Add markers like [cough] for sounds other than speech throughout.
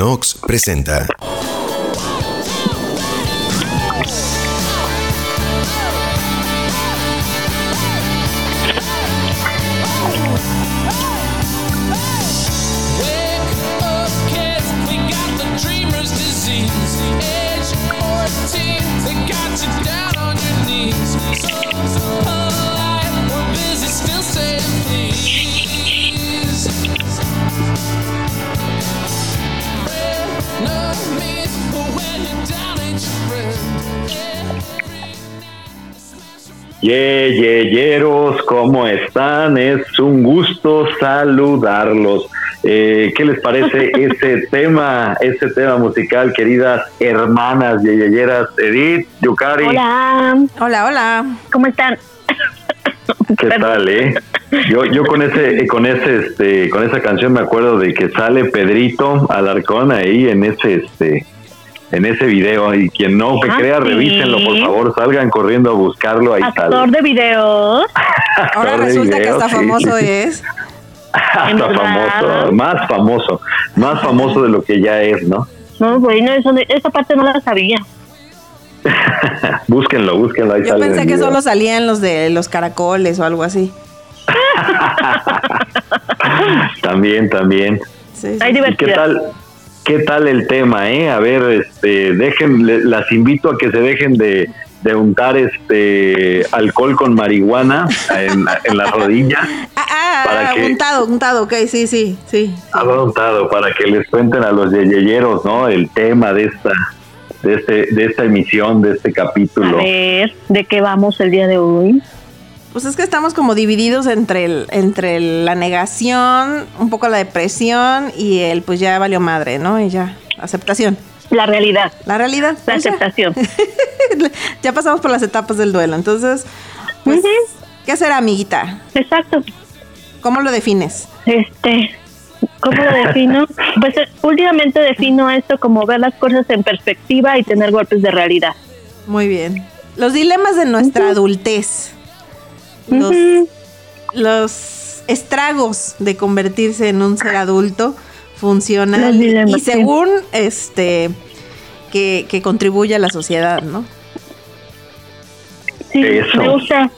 Nox presenta. Yeyeyeros, ¿cómo están? Es un gusto saludarlos. Eh, ¿Qué les parece [laughs] ese tema, ese tema musical, queridas hermanas yeyeyeras? Edith, Yukari. Hola. Hola, hola. ¿Cómo están? ¿Qué tal, eh? Yo, yo con ese, con ese, este, con esa canción me acuerdo de que sale Pedrito Alarcón ahí en ese, este, en ese video y quien no me Ah, crea, sí. revísenlo por favor, salgan corriendo a buscarlo ahí Actor sale. de videos. [laughs] Ahora de resulta que video, hasta sí. famoso [laughs] es. Hasta famoso, más famoso, más famoso de lo que ya es, ¿no? No, bueno, eso, esa parte no la sabía. [laughs] búsquenlo, búsquenlo ahí Yo sale pensé que video. solo salían los de los caracoles o algo así. También, también. Sí, sí. Hay ¿Y qué diversidad. tal? ¿Qué tal el tema, eh? A ver, este, dejen, las invito a que se dejen de, de untar este alcohol con marihuana en, en la rodilla. [laughs] Ah, ah, para ah, que- untado, untado, ok, sí, sí, sí. Ha untado para que les cuenten a los yeyeyeros, ¿no? El tema de esta, de este, de esta emisión, de este A capítulo. ver, ¿de qué vamos el día de hoy? Pues es que estamos como divididos entre el, entre la negación, un poco la depresión y el pues ya valió madre, ¿no? Y ya, aceptación. La realidad, La realidad. la pues aceptación. [laughs] ya pasamos por las etapas del duelo. Entonces, pues, Ujú. ¿qué será, amiguita? Exacto. ¿Cómo lo defines? Este, ¿cómo lo defino? [laughs] Pues eh, últimamente defino esto como ver las cosas en perspectiva y tener golpes de realidad. Muy bien. Los dilemas de nuestra adultez. Los, estragos de convertirse en un ser adulto dilemas, y según este que, que contribuye a la sociedad, ¿no? Sí, Eso. me gusta,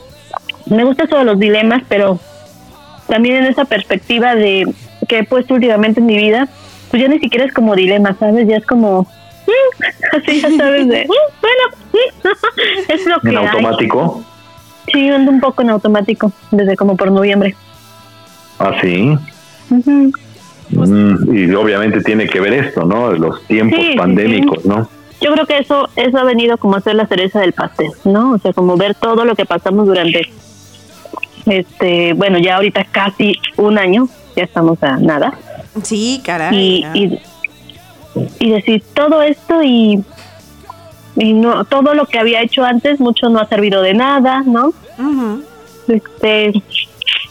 me gusta eso de los dilemas, pero también en esa perspectiva de que he puesto últimamente en mi vida, pues ya ni siquiera es como dilema, ¿sabes? Ya es como, mm, [laughs] así ya sabes de, mm, bueno, mm, [laughs] es lo que En hay. Sí, ando un poco en automático, desde como por noviembre. Así. Ujú. Mm, y obviamente tiene que ver esto, ¿no? Los tiempos Sí, sí, pandémicos, ¿no? Yo creo que eso, eso ha venido como a ser la cereza del pastel, ¿no? O sea, como ver todo lo que pasamos durante, este, bueno, ya ahorita casi un año, ya estamos a nada. Sí, caray. y, y, y decir todo esto y, y no todo lo que había hecho antes mucho no ha servido de nada no este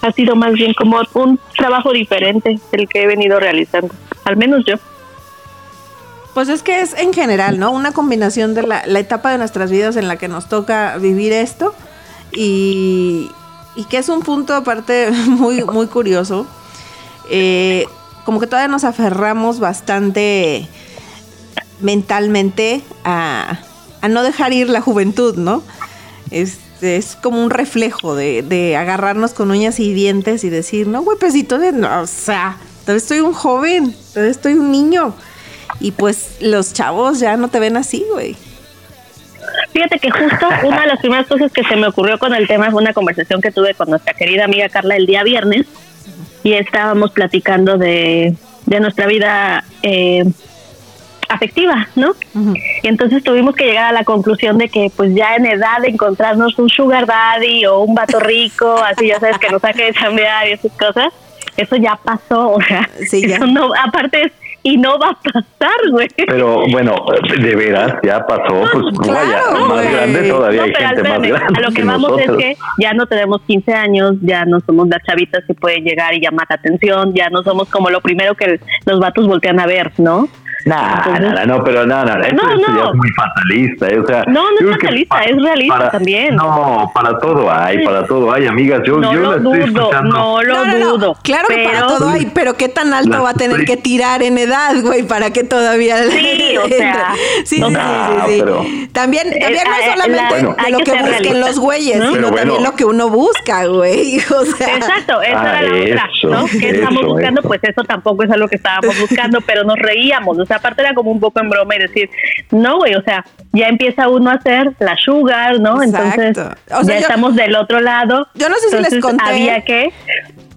ha sido más bien como un trabajo diferente el que he venido realizando al menos yo Pues es que es en general, ¿no? Una combinación de la, la etapa de nuestras vidas en la que nos toca vivir esto y, y que es un punto aparte [laughs] muy, muy curioso. Eh, como que todavía nos aferramos bastante mentalmente a, a no dejar ir la juventud, ¿no? Este, es como un reflejo de, de agarrarnos con uñas y dientes y decir, no, güey, pues si todavía no, o sea, todavía estoy un joven, todavía estoy un niño. Y pues los chavos ya no te ven así, güey. fíjate que justo una de las primeras cosas que se me ocurrió con el tema fue una conversación que tuve con nuestra querida amiga Carla el día viernes y estábamos platicando de, de nuestra vida eh, afectiva, ¿no? Y entonces tuvimos que llegar a la conclusión de que pues ya en edad de encontrarnos un sugar daddy o un vato rico, [laughs] así ya sabes que nos saque de chambear y esas cosas, eso ya pasó, o sea, Sí, ya. eso no, aparte es, y no va a pasar, güey. Pero bueno, de veras, ya pasó, pues Claro, vaya, más grande todavía No, hay pero gente más espérame, grande a lo que que vamos nosotros. es que ya no tenemos 15 años, ya no somos las chavitas que pueden llegar y llamar la atención, ya no somos como lo primero que los vatos voltean a ver, ¿no? No, no, no, pero no, no, esto, No, no. ya es muy fatalista, ¿eh? o sea, No, no es que fatalista, es realista para- también. No, para todo hay, para todo hay, amigas, yo, no yo lo la estoy dudo, escuchando. no lo No, no, no. dudo. Claro que para todo hay, pero qué tan alto La va a tener estoy- que tirar en edad, güey, para que todavía Sí, [laughs] o sea, sí, sí, no, sí, sí, sí. pero- También, también no eh, es solamente la- de lo que que busquen realista, los güeyes, ¿no? sino también lo que uno busca, güey. [laughs] O sea, Exacto, esa Ah, era la otra, eso, ¿no? ¿Qué estamos eso, buscando? eso. Pues eso tampoco es algo que estábamos buscando, pero nos reíamos, o sea, aparte era como un poco en broma y decir, no, güey, o sea, ya empieza uno a hacer la sugar, ¿no? Exacto. Entonces, O sea, ya yo- estamos del otro lado. Yo no sé si les conté. Había que,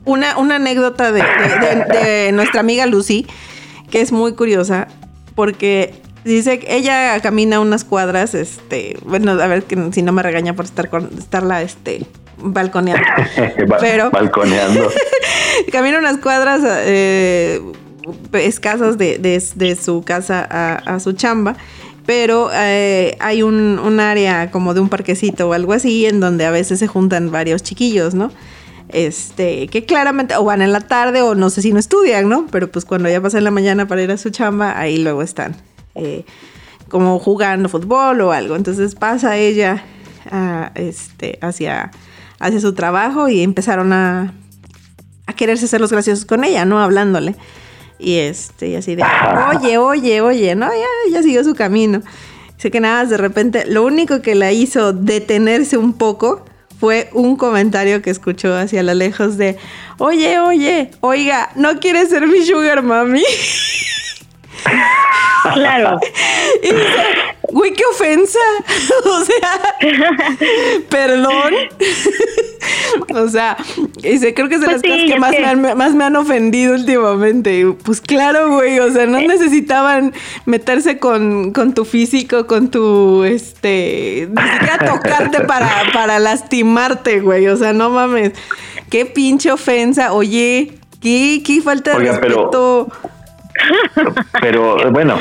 una, una anécdota de, de- de- de nuestra amiga Lucy, que es muy curiosa, porque dice que ella camina unas cuadras, este, bueno, a ver que si no me regaña por estar con, estarla este balconeando. [laughs] Ba- Pero- balconeando. [laughs] camina unas cuadras eh, escasas de, de- su casa a, su chamba. Pero eh, hay un, un área como de un parquecito o algo así en donde a veces se juntan varios chiquillos, ¿no? Este, que claramente o van en la tarde o no sé si no estudian, ¿no? Pero pues cuando ya pasa en la mañana para ir a su chamba, ahí luego están eh, como jugando fútbol o algo. Entonces pasa ella a, este, hacia, hacia su trabajo y empezaron a, a quererse hacer los graciosos con ella, ¿no? Hablándole. Y este, y así de, [laughs] oye, oye, oye, ¿no? Ya, ya siguió su camino. Sé que nada, más de repente, lo único que la hizo detenerse un poco fue un comentario que escuchó hacia lo lejos de, oye, oye, oiga, ¿no quieres ser mi sugar mami? [laughs] [laughs] claro, Y dice, güey, qué ofensa. [laughs] o sea, [laughs] perdón. [laughs] o sea, dice, creo que es de Pues las sí, cosas que más, que- Me han, más me han ofendido últimamente. Pues claro, güey, o sea, no Eh. necesitaban meterse con, con tu físico, con tu, este, ni siquiera tocarte para, para lastimarte, güey. O sea, no mames. Qué pinche ofensa. Oye, qué, qué falta de Oiga, respeto. Pero bueno,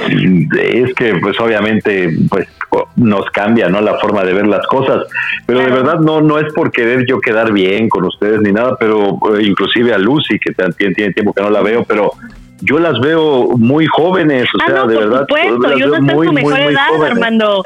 es que pues obviamente pues nos cambia, ¿no? La forma de ver las cosas. Pero de verdad no no es por querer yo quedar bien con ustedes ni nada, pero eh, inclusive a Lucy que también tiene tiempo que no la veo, pero yo las veo muy jóvenes, o ah, sea, no, de por verdad. supuesto, las y uno veo está en muy, su muy, mejor muy edad, jóvenes. Armando.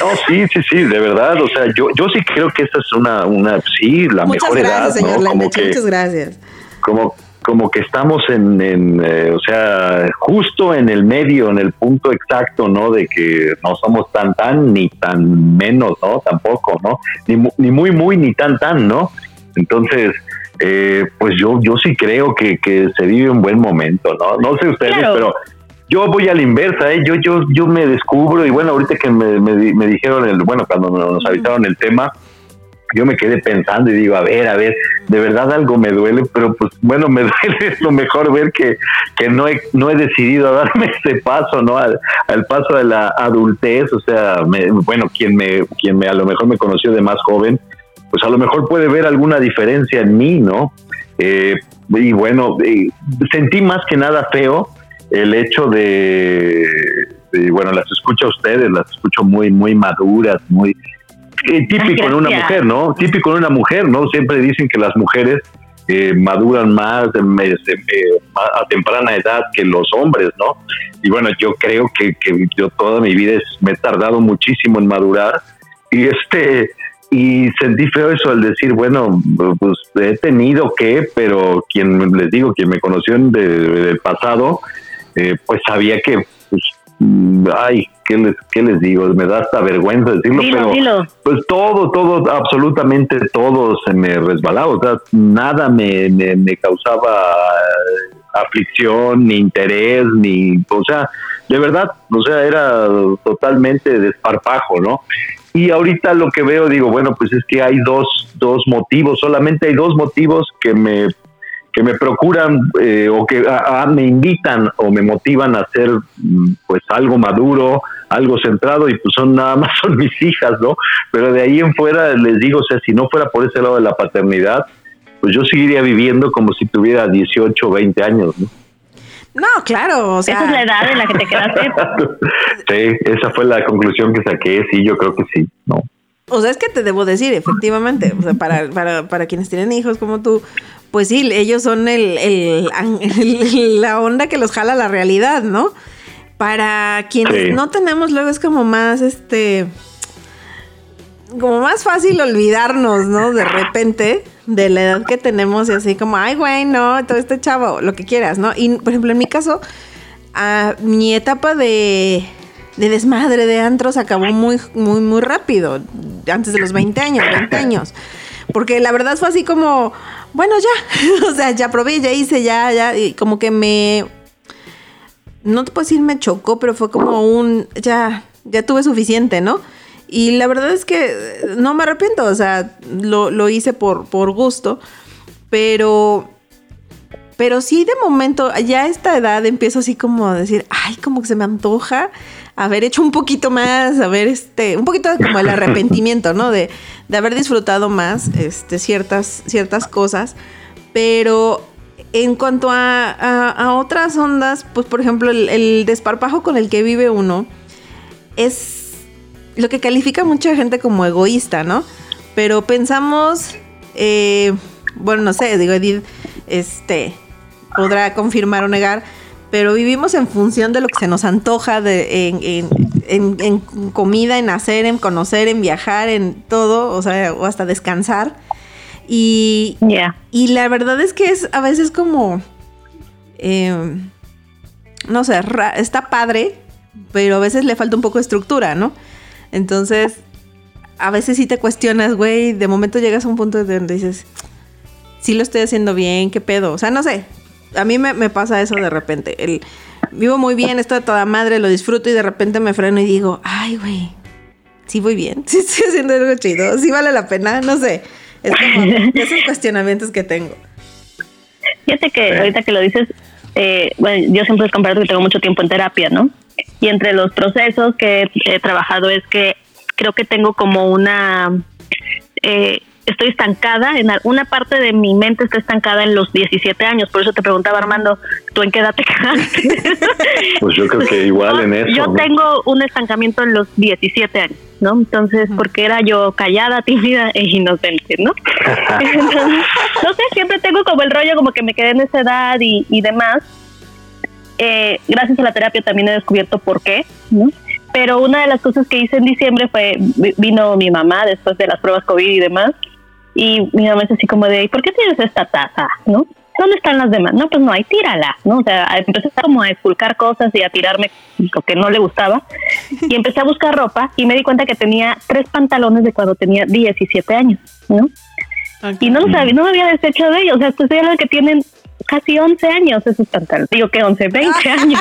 No, sí, sí, sí, de verdad, o sea, yo yo sí creo que esta es una una sí, la Muchas mejor gracias, edad, señor ¿no? Como Lendeche, que muchas gracias. como como que estamos en, en, eh, o sea, justo en el medio, en el punto exacto, ¿no? De que no somos tan tan ni tan menos, ¿no? Tampoco, ¿no? Ni, ni muy muy ni tan tan, ¿no? Entonces, eh, pues yo yo sí creo que, que se vive un buen momento, ¿no? No sé ustedes, Claro. pero yo voy a la inversa, ¿eh? Yo yo yo me descubro y bueno, ahorita que me, me, me dijeron el, bueno, cuando nos avisaron el tema, yo me quedé pensando y digo, a ver, a ver, de verdad algo me duele, pero pues bueno, me [laughs] duele lo mejor ver que, que no, he, no he decidido darme ese paso, ¿no? Al, al paso de la adultez, o sea, me- bueno, quien me, quien me a lo mejor me conoció de más joven, pues a lo mejor puede ver alguna diferencia en mí, ¿no? Eh, y bueno, sentí más que nada feo el hecho de, de, bueno, las escucho a ustedes, las escucho muy, muy maduras, muy eh, típico en una mujer, ¿no? Típico en una mujer, ¿no? Siempre dicen que las mujeres eh, maduran más eh, a temprana edad que los hombres, ¿no? Y bueno, yo creo que, que yo toda mi vida es- me he tardado muchísimo en madurar y este y sentí feo eso al decir, bueno, pues he tenido que, pero quien les digo, quien me conoció en de- del pasado, eh, pues sabía que, pues, ay, ¿qué les, ¿qué les digo? Me da hasta vergüenza decirlo, Dilo, pero dilo. pues todo, todo, absolutamente todo se me resbalaba, o sea, nada me, me, me causaba eh, aflicción, ni interés, ni, o sea, de verdad, o sea, era totalmente desparpajo, ¿no? Y ahorita lo que veo, digo, bueno, pues es que hay dos, dos motivos, solamente hay dos motivos que me que me procuran eh, o que a- a- me invitan o me motivan a hacer mm, pues algo maduro, algo centrado y pues son nada [laughs] más son mis hijas, ¿no? Pero de ahí en fuera les digo, o sea, si no fuera por ese lado de la paternidad, pues yo seguiría viviendo como si tuviera 18 o 20 años, ¿no? No, claro, o sea. Esa es la edad en la que te quedaste. [laughs] sí, esa fue la conclusión que saqué, sí, yo creo que sí, ¿no? O sea, es que te debo decir, efectivamente, o sea, para, [laughs] para, para quienes tienen hijos como tú, pues sí, ellos son el, el- [laughs] el- la onda que los jala la realidad, ¿no? para quienes no tenemos luego es como más, este, como más fácil olvidarnos, ¿no? De repente de la edad que tenemos y así como, ay, güey, no, todo este chavo, lo que quieras, ¿no? Y, por ejemplo, en mi caso, a mi etapa de, de desmadre de antros acabó muy, muy, muy rápido, antes de los 20 años, 20 años. Porque la verdad fue así como, bueno, ya, [laughs] o sea, ya probé, ya hice, ya, ya, y como que me, no te puedo decir me chocó, pero fue como un, ya, ya tuve suficiente, ¿no? Y la verdad es que no me arrepiento, o sea, lo, lo hice por, por gusto, pero pero sí, de momento, ya a esta edad empiezo así como a decir, ay, como que se me antoja haber hecho un poquito más, haber este, un poquito como el [laughs] arrepentimiento, ¿no? De, de haber disfrutado más este, ciertas, ciertas cosas. Pero en cuanto a, a, otras ondas, pues por ejemplo, el, desparpajo con el que vive uno es lo que califica mucha gente como egoísta, ¿no? Pero pensamos, eh, bueno, no sé, digo, Edith, este, podrá confirmar o negar, pero vivimos en función de lo que se nos antoja de, en, comida, en hacer, en conocer, en viajar, en todo, o sea, o hasta descansar. Y, y la verdad es que es a veces como, em, no sé, está padre, pero a veces le falta un poco de estructura, ¿no? Entonces, a veces sí te cuestionas, güey, de momento llegas a un punto donde dices, sí lo estoy haciendo bien, qué pedo. O sea, no sé, a mí me, pasa eso de repente. El, vivo muy bien, estoy de toda madre, lo disfruto y de repente me freno y digo, ay, güey, sí voy bien, [laughs] sí estoy haciendo algo chido, sí vale la pena, no sé. Es como [laughs] esos cuestionamientos que tengo. Fíjate que ahorita que lo dices, eh, bueno, yo siempre he comparado que tengo mucho tiempo en terapia, ¿no? Y entre los procesos que he trabajado es que creo que tengo como una eh, estoy estancada, en una parte de mi mente está estancada en los 17 años, por eso te preguntaba Armando, ¿tú en qué edad te [laughs] quedaste? Pues yo creo que [laughs] igual en eso. Yo tengo un estancamiento en los 17 años, ¿no? Entonces, porque era yo callada, tímida e inocente, ¿no? [laughs] no sé, siempre tengo como el rollo como que me quedé en esa edad y, y demás. Eh, gracias a la terapia también he descubierto por qué, ¿no? Pero una de las cosas que hice en diciembre fue, vino mi mamá después de las pruebas COVID y demás, y mi mamá es así como de, ¿por qué tienes esta taza? ¿No? ¿Dónde están las demás? No, pues no hay, tírala, ¿no? O sea, empecé como a esculcar cosas y a tirarme lo que no le gustaba. Y empecé a buscar ropa y me di cuenta que tenía tres pantalones de cuando tenía 17 años, ¿no? Y no lo sabía, no me había deshecho de ellos. O sea, hablando de que tienen casi 11 años esos pantalones. Digo que 11, 20 [laughs] años.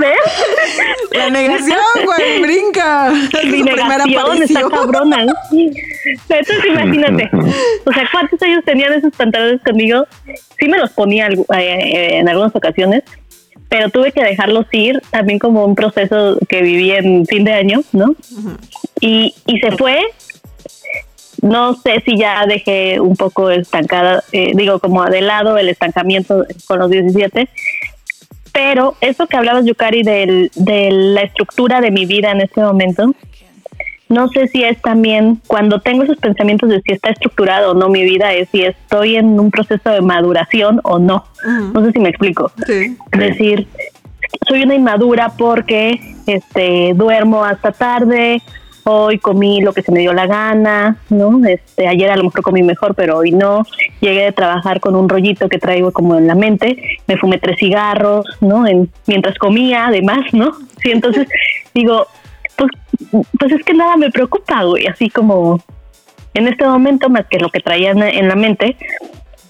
¿Ves? La negación, güey, brinca. Mi negación está cabrona. Entonces imagínate, o sea, ¿cuántos años tenían esos pantalones conmigo? Sí me los ponía eh, en algunas ocasiones, pero tuve que dejarlos ir también como un proceso que viví en fin de año, ¿no? y, y se fue no sé si ya dejé un poco estancada, eh, digo, como de lado el estancamiento con los 17, pero eso que hablabas, Yukari, del, de la estructura de mi vida en este momento, no sé si es también cuando tengo esos pensamientos de si está estructurado o no mi vida, es si estoy en un proceso de maduración o no. No sé si me explico. Es decir, soy una inmadura porque este duermo hasta tarde hoy comí lo que se me dio la gana, ¿no? Este, ayer a lo mejor comí mejor, pero hoy no. Llegué de trabajar con un rollito que traigo como en la mente, me fumé tres cigarros, ¿no? En, mientras comía, además, ¿no? Sí, entonces [laughs] digo, pues, pues es que nada me preocupa, güey, así como en este momento más que lo que traía en la mente,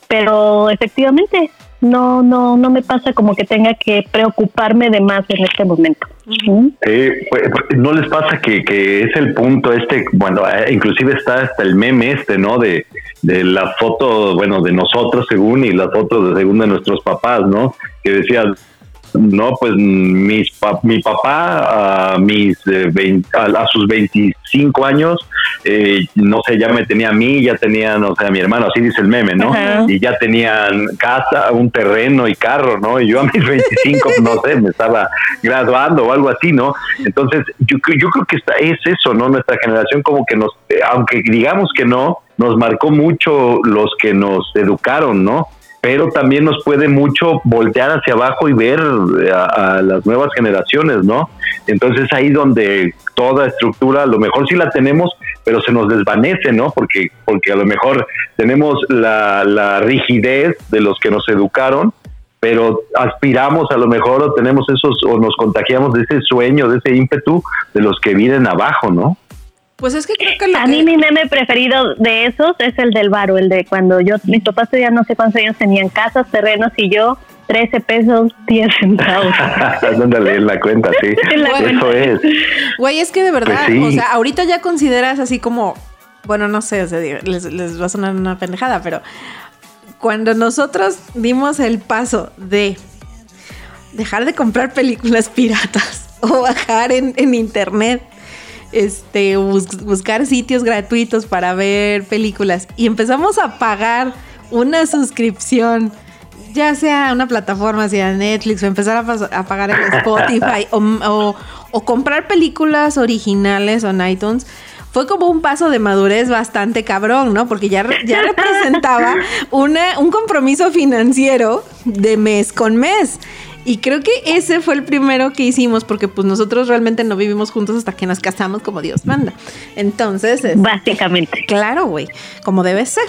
pero efectivamente no, no, no me pasa como que tenga que preocuparme de más en este momento. Pues, no les pasa que, que es el punto este, bueno, eh, inclusive está hasta el meme este, ¿no? De, de la foto, bueno, de nosotros según y las fotos de según de nuestros papás, ¿no? Que decía, no, pues mis mi papá a, mis, eh, a, sus 25 años, eh, no sé, ya me tenía a mí, ya tenían, o sea, a mi hermano, así dice el meme, ¿no? Y ya tenían casa, un terreno y carro, ¿no? Y yo a mis 25, no sé, me estaba graduando o algo así, ¿no? Entonces, yo, yo creo que está, es eso, ¿no? Nuestra generación como que nos, aunque digamos que no, nos marcó mucho los que nos educaron, ¿no? Pero también nos puede mucho voltear hacia abajo y ver a, a las nuevas generaciones, ¿no? Entonces ahí donde toda estructura, a lo mejor sí la tenemos, pero se nos desvanece, ¿no? Porque, porque a lo mejor tenemos la, la rigidez de los que nos educaron, pero aspiramos a lo mejor o tenemos esos, o nos contagiamos de ese sueño, de ese ímpetu de los que vienen abajo, ¿no? Pues es que creo que lo A que- mí mi meme preferido de esos es el del varo, el de cuando yo, mis papás ya no sé cuántos años tenían casas, terrenos y yo 13 pesos 10 centavos. [laughs] Ándale, en la cuenta, sí. [laughs] La Eso cuenta. es. Güey, es que de verdad, Pues sí. o sea, ahorita ya consideras así como, bueno, no sé, o sea, les, les va a sonar una pendejada, pero cuando nosotros dimos el paso de dejar de comprar películas piratas [laughs] o bajar en, en internet, este, bus- buscar sitios gratuitos para ver películas y empezamos a pagar una suscripción ya sea una plataforma, sea Netflix, o empezar a, pagar en [laughs] Spotify, o, o- o comprar películas originales en iTunes, fue como un paso de madurez bastante cabrón, ¿no? Porque ya, ya representaba [laughs] una, un compromiso financiero de mes con mes. Y creo que ese fue el primero que hicimos, porque pues nosotros realmente no vivimos juntos hasta que nos casamos como Dios manda. Entonces, este, Básicamente. Claro, güey, como debe ser.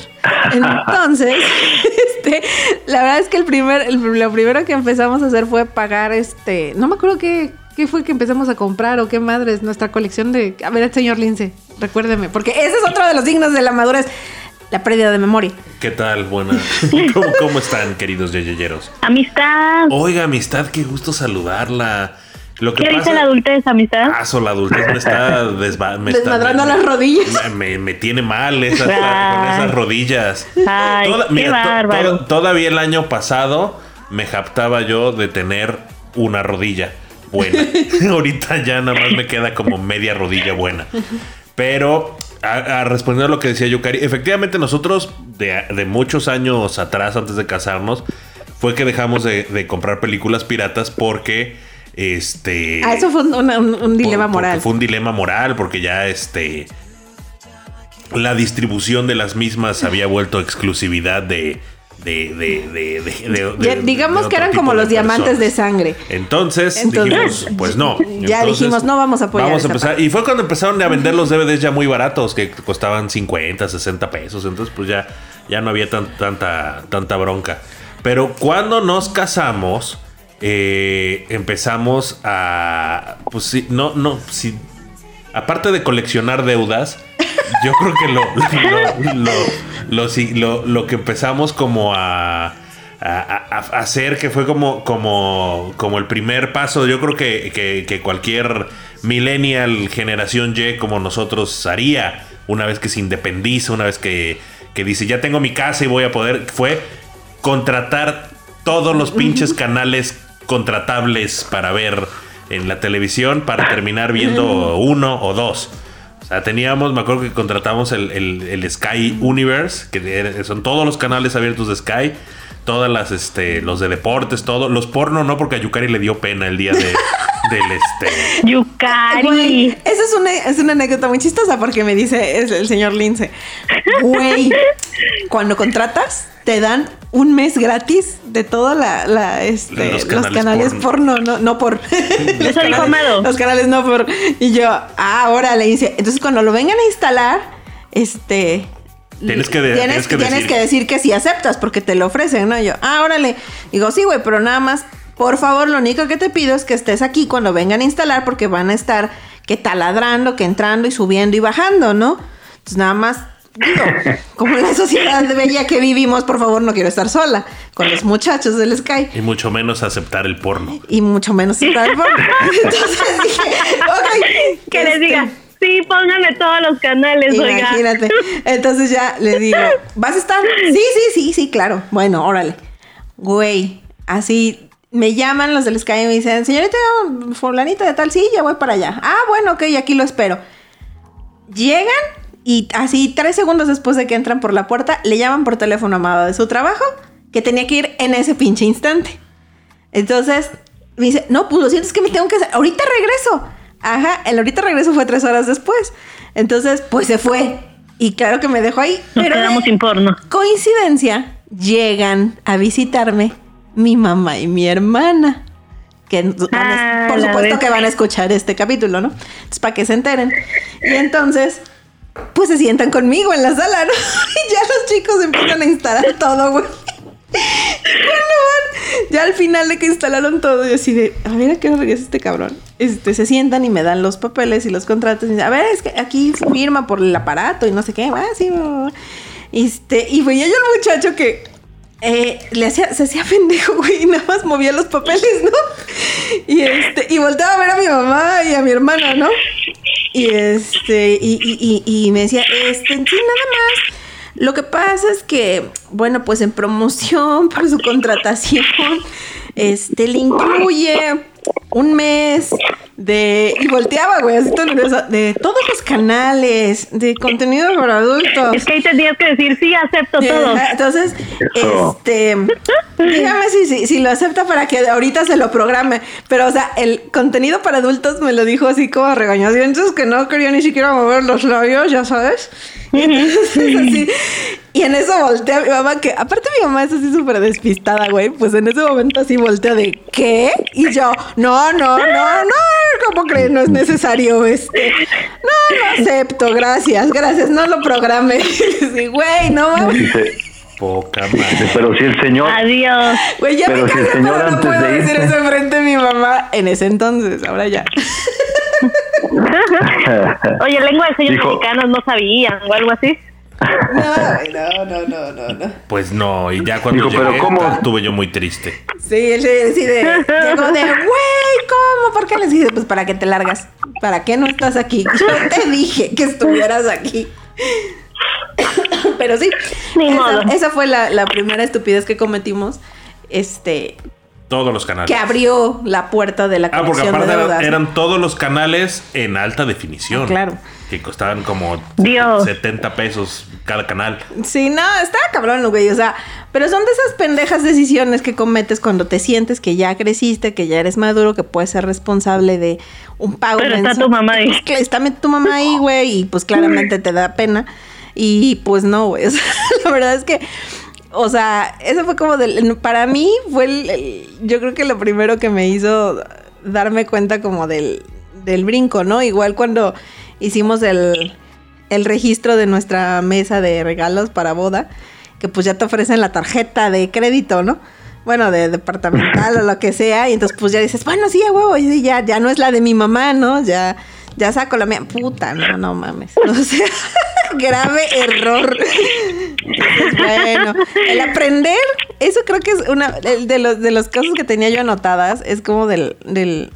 Entonces, [laughs] este, la verdad es que el primer, el- lo primero que empezamos a hacer fue pagar, este, no me acuerdo qué, qué fue que empezamos a comprar o qué madres, nuestra colección de, a ver, señor Lince, recuérdeme, porque ese es otro de los signos de la madurez, la pérdida de memoria. ¿Qué tal? Buena. ¿Cómo, cómo están, queridos yeyeyeros? Amistad. Oiga, amistad, qué gusto saludarla. Lo que ¿Qué pasa... dice la adultez, amistad? Ah, so, la adultez me está, [laughs] desva- me está- Desmadrando me- las rodillas. Me, me- me tiene mal esas, con esas rodillas. Ay, Toda- qué mira, to- bárbaro. to- todavía el año pasado me japtaba yo de tener una rodilla buena. [laughs] [laughs] Ahorita ya nada más me queda como media rodilla buena. Pero a, a responder a lo que decía Yukari, efectivamente nosotros de, de muchos años atrás, antes de casarnos, fue que dejamos de, de comprar películas piratas porque este Ah, eso fue un, una- un- un dilema por- moral. Fue un dilema moral porque ya este la distribución de las mismas había vuelto exclusividad de de, de, de, digamos que eran como los diamantes de sangre. Entonces, Entonces, dijimos, pues no. [laughs] ya Entonces, dijimos, no vamos a apoyar Vamos a esa empezar. parte. Y fue cuando empezaron a vender los DVDs ya muy baratos, que costaban 50, 60 pesos. Entonces, pues ya, ya no había tan- tanta, tanta bronca. Pero cuando nos casamos, eh, empezamos a. Pues sí, no, no, sí. Aparte de coleccionar deudas, yo creo que lo, [laughs] lo, lo, lo- sí, lo- lo que empezamos como a, a- a- a hacer, que fue como, como, como el primer paso, yo creo que, que- que cualquier millennial generación Y como nosotros haría una vez que se independiza, una vez que, que dice ya tengo mi casa y voy a poder, fue contratar todos los pinches canales contratables para ver en la televisión para terminar viendo uno o dos. O sea, teníamos, me acuerdo que contratamos el, el- Sky Universe, que son todos los canales abiertos de Sky, todas las, este, los de deportes, todo, los porno no, porque a Yukari le dio pena el día de, [laughs] del, este, Güey, Yukari. esa es una, es una anécdota muy chistosa porque me dice es el señor Lince. Güey, cuando contratas, te dan un mes gratis de toda la, la, este, Los los canales canales, porno. no, no por. los Eso dijo [laughs] canales-. Los canales no por. Y yo, ah, órale, dice. Entonces, cuando lo vengan a instalar, este. Tienes que de- tienes, tienes que tienes decir- que decir que sí aceptas porque te lo ofrecen, ¿no? Y yo, ah, órale. Digo, sí, güey, pero nada más, por favor, lo único que te pido es que estés aquí cuando vengan a instalar porque van a estar que taladrando, que entrando y subiendo y bajando, ¿no? Entonces, nada más, digo, [laughs] como en la sociedad bella que vivimos, por favor, no quiero estar sola con los muchachos del Sky y mucho menos aceptar el porno. y mucho menos estar [laughs] Entonces dije, ok. Que les este, diga, sí, póngame todos los canales, oiga. Imagínate. Entonces ya le digo, ¿vas a estar? Sí, sí, sí, sí, claro. Bueno, órale. Güey, así me llaman los del Sky y me dicen, señorita fulanita de tal, sí, ya voy para allá. Ah, bueno, ok, aquí lo espero. Llegan y así tres segundos después de que entran por la puerta, le llaman por teléfono Amado de su trabajo que tenía que ir en ese pinche instante. Entonces me dice, no, pues lo siento, es que me tengo que... Ahorita regreso. Ajá, el ahorita regreso fue tres horas después. Entonces, pues se fue. Y claro que me dejó ahí. Nos Pero quedamos sin porno. coincidencia, llegan a visitarme mi mamá y mi hermana. Que Ah, por la supuesto que van a escuchar este capítulo, ¿no? Entonces, para que se enteren. Y entonces, pues se sientan conmigo en la sala, ¿no? [laughs] Y ya los chicos empiezan a instalar todo, güey. Van, ya al final de que instalaron todo, yo así de, a ver a qué hora regresa este cabrón. Este, se sientan y me dan los papeles y los contratos. Y dicen, a ver, es que aquí firma por el aparato y no sé qué. Ah, sí. Este, y veía yo al muchacho que eh, le hacía, se hacía pendejo, güey, y nada más movía los papeles, ¿no? Y este, y volteaba a ver a mi mamá y a mi hermana, ¿no? Y este, y, y, y, y me decía, este, sí, nada más. Lo que pasa es que, bueno, pues en promoción por su contratación, este, le incluye un mes de. Y volteaba, güey, así todo nervioso, de todos los canales, de contenido para adultos. Es que ahí tenías que decir, sí, acepto todo. Entonces, Eso. este, dígame si, si, si lo acepta para que ahorita se lo programe. Pero, o sea, el contenido para adultos me lo dijo así como a regañadientes que no quería ni siquiera mover los labios, ya sabes. [laughs] Y entonces, así, y en eso voltea mi mamá, que aparte mi mamá es así súper despistada, güey. Pues en ese momento así voltea de ¿qué? Y yo, no, no, no, no, ¿cómo crees? No es necesario este. No, no acepto, gracias, gracias, no lo programe. [laughs] Sí, güey, no mames. Dice, Poca madre. pero si el señor, Adiós. Güey, ya Pero me si el señor pero no antes puedo de decir irse- eso enfrente de mi mamá en ese entonces, ahora ya. [laughs] [laughs] Oye, lengua de sellos Dijo- mexicanos no sabían o algo así. No, no, no, no, no, no. Pues no, y ya cuando Dijo, pero llegué ¿cómo? estuve yo muy triste. Sí, sí, sí, de, llegó de, [laughs] güey, ¿cómo? ¿Por qué les dije? Pues para que te largas. ¿Para qué no estás aquí? [laughs] Yo te dije que estuvieras aquí. Pero sí, Ni esa, modo. esa fue la, la primera estupidez que cometimos. Este, Todos los canales. que abrió la puerta de la Ah, porque de aparte eran, deudas. eran todos los canales en alta definición. Ah, claro. Que costaban como Dios. 70 pesos cada canal. Sí, no, estaba cabrón, güey. O sea, pero son de esas pendejas decisiones que cometes cuando te sientes que ya creciste, que ya eres maduro, que puedes ser responsable de un pago. Pero está tu mamá ahí. Pues, que está tu mamá ahí, güey, y pues claramente te da pena. Y pues no, güey. [laughs] O sea, la verdad es que. O sea, eso fue como del. Para mí fue el, Yo creo que lo primero que me hizo darme cuenta como del, del brinco, ¿no? Igual cuando hicimos el, el registro de nuestra mesa de regalos para boda, que pues ya te ofrecen la tarjeta de crédito, ¿no? Bueno, de departamental o lo que sea, y entonces pues ya dices, bueno, sí, a huevo, ya, ya no es la de mi mamá, ¿no? Ya, ya saco la mía. Puta, no, no mames. [laughs] O sea, grave error. Entonces, bueno, el aprender, eso creo que es una de los de los casos que tenía yo anotadas, es como del, del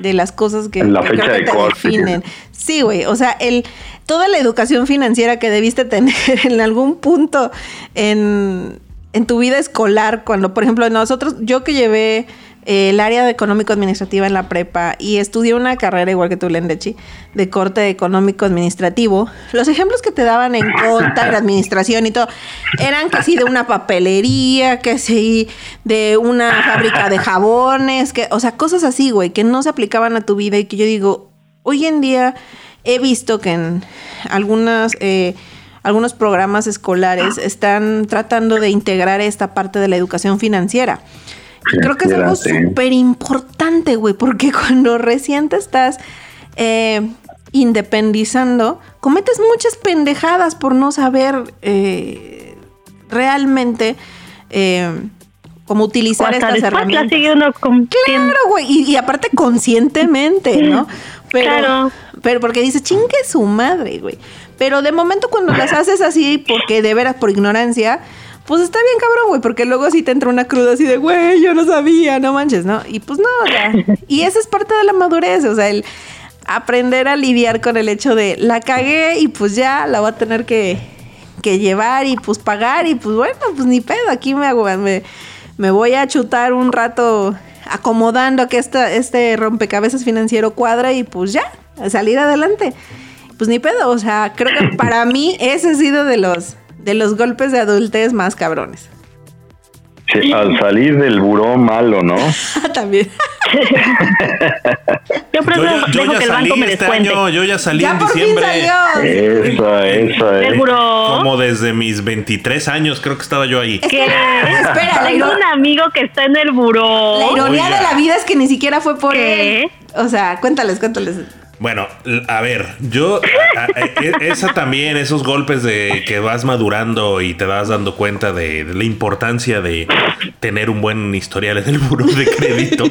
de las cosas que, La fecha creo que de te definen. Sí, güey, o sea, el toda la educación financiera que debiste tener [laughs] en algún punto en, en tu vida escolar, cuando, por ejemplo, nosotros, yo que llevé el área de económico administrativa en la prepa y estudié una carrera igual que tú, Lendechi, de corte económico administrativo, los ejemplos que te daban en conta, en administración y todo, eran que sí de una papelería, que sí de una fábrica de jabones, que, o sea, cosas así, güey, que no se aplicaban a tu vida y que yo digo, hoy en día he visto que en algunas... eh, algunos programas escolares están tratando de integrar esta parte de la educación financiera. Creo que es algo súper importante, güey, porque [laughs] cuando recién te estás eh, independizando, cometes muchas pendejadas por no saber eh, realmente eh, cómo O utilizar hasta estas herramientas. sigue uno con Claro, güey, y, y aparte conscientemente, ¿no? Pero, Claro. pero porque dices, chingue su madre, güey. Pero de momento cuando las haces así, porque de veras por ignorancia, pues está bien cabrón, güey, porque luego sí te entra una cruda así de, güey, yo no sabía, no manches, ¿no? Y pues no, o sea, [laughs] y esa es parte de la madurez, o sea, el aprender a lidiar con el hecho de, la cagué y pues ya la voy a tener que, que llevar y pues pagar y pues bueno, pues ni pedo, aquí me hago, me, me voy a chutar un rato acomodando que esta, este rompecabezas financiero cuadra y pues ya, a salir adelante. Pues ni pedo, o sea, creo que para mí ese ha sido de los, de los golpes de adultez más cabrones. Sí, al salir del buró malo, ¿no? [laughs] También. [laughs] Yo por Yo yo dejo que el salí banco me este año, yo ya salí Ya en por fin diciembre. salió. Eso, eso ¿Del es. buró? Como desde mis 23 años, creo que estaba yo ahí. ¿Qué? Espera, Tengo un amigo que está en el buró. La ironía Oiga. de la vida es que ni siquiera fue por ¿Qué? él. O sea, cuéntales, cuéntales. Bueno, a ver, yo, a- e- esa también, esos golpes de que vas madurando y te vas dando cuenta de, la importancia de tener un buen historial en el buro de crédito.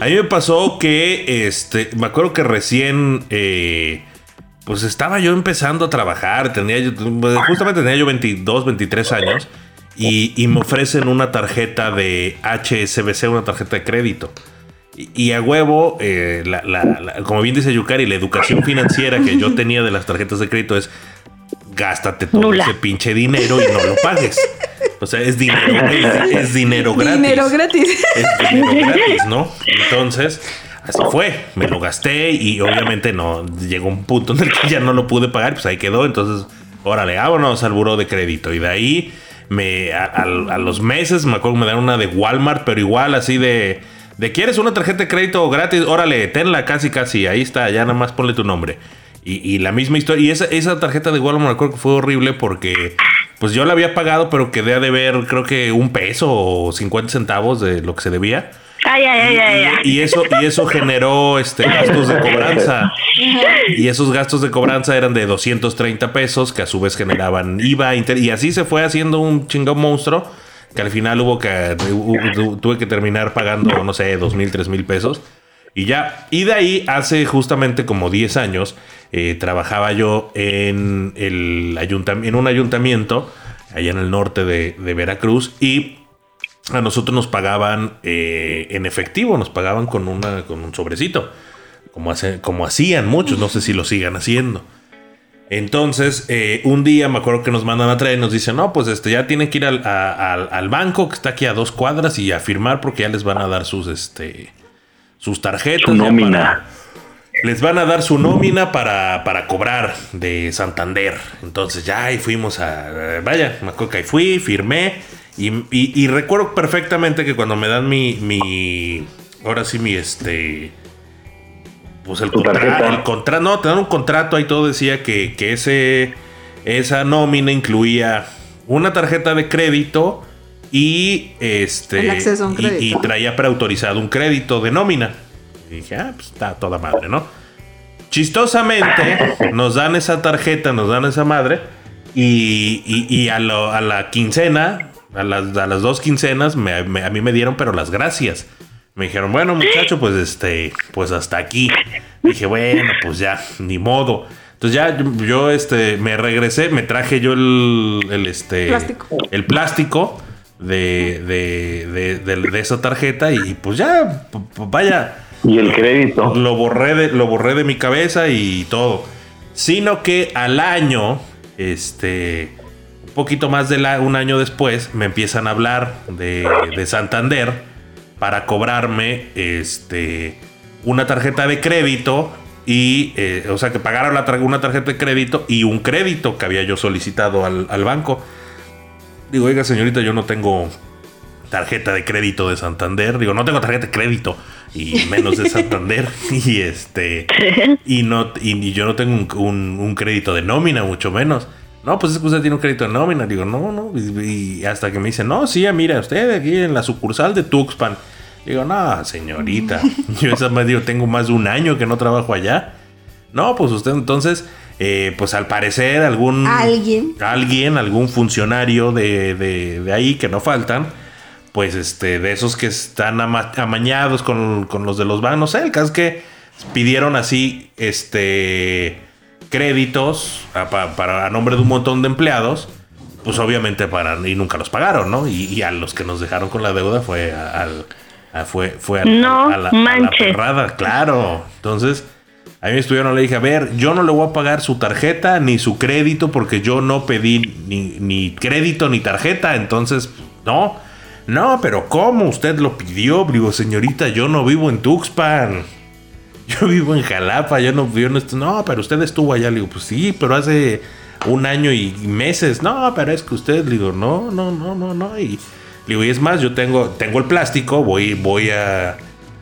A mí me pasó que, este, me acuerdo que recién, eh, pues estaba yo empezando a trabajar, tenía yo, justamente tenía yo 22, 23 años y me ofrecen una tarjeta de HSBC, una tarjeta de crédito. Y, y a huevo, eh, la- la- la- como bien dice Yukari, la educación financiera que yo tenía de las tarjetas de crédito es gástate todo Nula. ese pinche dinero y no lo pagues. O sea, es dinero, [laughs] es, es dinero gratis. Dinero gratis. Es dinero gratis, ¿no? Entonces, así fue. Me lo gasté y obviamente no llegó un punto en el que ya no lo pude pagar, pues ahí quedó. Entonces, órale, vámonos al buró de crédito. Y de ahí, me, a, a- a los meses, me acuerdo que me dieron una de Walmart, pero igual así de. De quieres una tarjeta de crédito gratis, órale, tenla casi casi, ahí está, ya nada más ponle tu nombre. Y, y la misma historia. Y esa, esa tarjeta de Walmart que fue horrible porque pues yo la había pagado, pero quedé a deber creo que un peso o 50 centavos de lo que se debía. Ay, ay, ay, ay, ay. Y, y eso, y eso generó este, gastos de cobranza. Y esos gastos de cobranza eran de 230 pesos, que a su vez generaban IVA. inter- y así se fue haciendo un chingón monstruo, que al final hubo que, tuve que terminar pagando, no sé, dos mil, tres mil pesos. Y ya, y de ahí hace justamente como 10 años, eh, trabajaba yo en, el en un ayuntamiento, allá en el norte de, de Veracruz, y a nosotros nos pagaban eh, en efectivo, nos pagaban con, una, con un sobrecito, como, hace- como hacían muchos, no sé si lo sigan haciendo. Entonces, eh, un día me acuerdo que nos mandan a traer y nos dicen, no, pues este, ya tienen que ir al, a- al- al banco que está aquí a dos cuadras y a firmar porque ya les van a dar sus, este, sus tarjetas. Su nómina. para- les van a dar su nómina para, para cobrar de Santander. Entonces ya ahí fuimos a... Vaya, me acuerdo que ahí fui, firmé. Y, y- y recuerdo perfectamente que cuando me dan mi... mi ahora sí, mi este... Pues el contrato... El contra, no, te dan un contrato, ahí todo decía que, que ese, esa nómina incluía una tarjeta de crédito y este... El acceso a un y- traía preautorizado un crédito de nómina. Y dije, ah, pues está toda madre, ¿no? Chistosamente, [laughs] nos dan esa tarjeta, nos dan esa madre. Y, y- y a, lo- a la quincena, a las, a las dos quincenas, me- me- a mí me dieron, pero las gracias. Me dijeron, bueno, muchacho, pues este, pues hasta aquí. Dije, bueno, pues ya, ni modo. Entonces ya yo, yo, este, me regresé, me traje yo el, el, este, Plástico. el plástico de, de, de, de- de esa tarjeta y pues ya, vaya, Y el crédito. lo borré de, lo borré de mi cabeza y todo. Sino que al año, este, un poquito más de la- un año después, me empiezan a hablar de, de Santander para cobrarme, este, una tarjeta de crédito y, eh, o sea, que pagara la tar- una tarjeta de crédito y un crédito que había yo solicitado al, al banco. Digo, oiga, señorita, yo no tengo tarjeta de crédito de Santander. Digo, no tengo tarjeta de crédito y menos de Santander. [laughs] y este [laughs] y no y, y yo no tengo un, un- un crédito de nómina, mucho menos. No, pues es que usted tiene un crédito de nómina. Digo, no, no. Y, y hasta que me dicen, no, sí, mira, usted aquí en la sucursal de Tuxpan. Digo, no, señorita. [laughs] Yo esa más digo, tengo más de un año que no trabajo allá. No, pues usted entonces, eh, pues al parecer algún... Alguien. Alguien, algún funcionario de, de- de ahí que no faltan, pues este, de esos que están ama- amañados con, con los de los bancos, no sé, el caso es que pidieron así, este, créditos a, pa- para, a nombre de un montón de empleados, pues obviamente para, y nunca los pagaron, ¿no? Y, y a los que nos dejaron con la deuda fue a- al... fue, fue al- No a, la, a la manches. perrada, claro. Entonces, a mí estuvieron, le dije, a ver, yo no le voy a pagar su tarjeta ni su crédito porque yo no pedí ni, ni crédito ni tarjeta. Entonces, no, no, pero ¿cómo usted lo pidió? Digo, señorita, yo no vivo en Tuxpan. [laughs] Yo vivo en Jalapa, yo no, yo no, no, pero usted estuvo allá. Le digo, pues sí, pero hace un año y meses. No, pero es que usted, le digo, no, no, no, no, no. Y le digo, y es más, yo tengo, tengo el plástico, voy, voy a,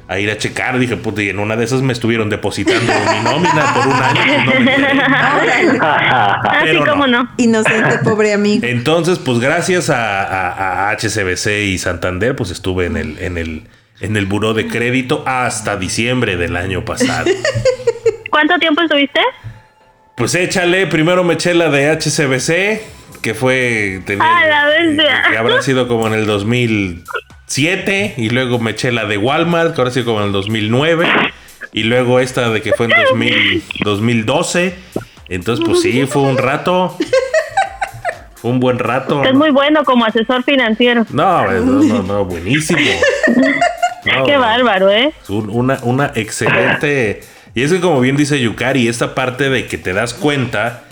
a ir a checar. Dije, puta, y en una de esas me estuvieron depositando mi [laughs] nómina por un año. pues no me. Así Pero no. como no. Inocente, pobre amigo. Entonces, pues gracias a, a- a HCBC y Santander, pues estuve en el, en el, en el buró de crédito hasta diciembre del año pasado. [laughs] ¿Cuánto tiempo estuviste? Pues échale, primero me eché la de HCBC, que fue... tenía- Ah, la bestia. que habrá sido como en el 2007, y luego me eché la de Walmart, que habrá sido como en el 2009, y luego esta de que fue en 2000 2012. Entonces, pues sí, fue un rato. Fue un buen rato. Es muy bueno como asesor financiero. No, no, no, no, buenísimo. [laughs] No, Qué bárbaro, ¿eh? Una, una excelente. Y es que, como bien dice Yukari, esta parte de que te das cuenta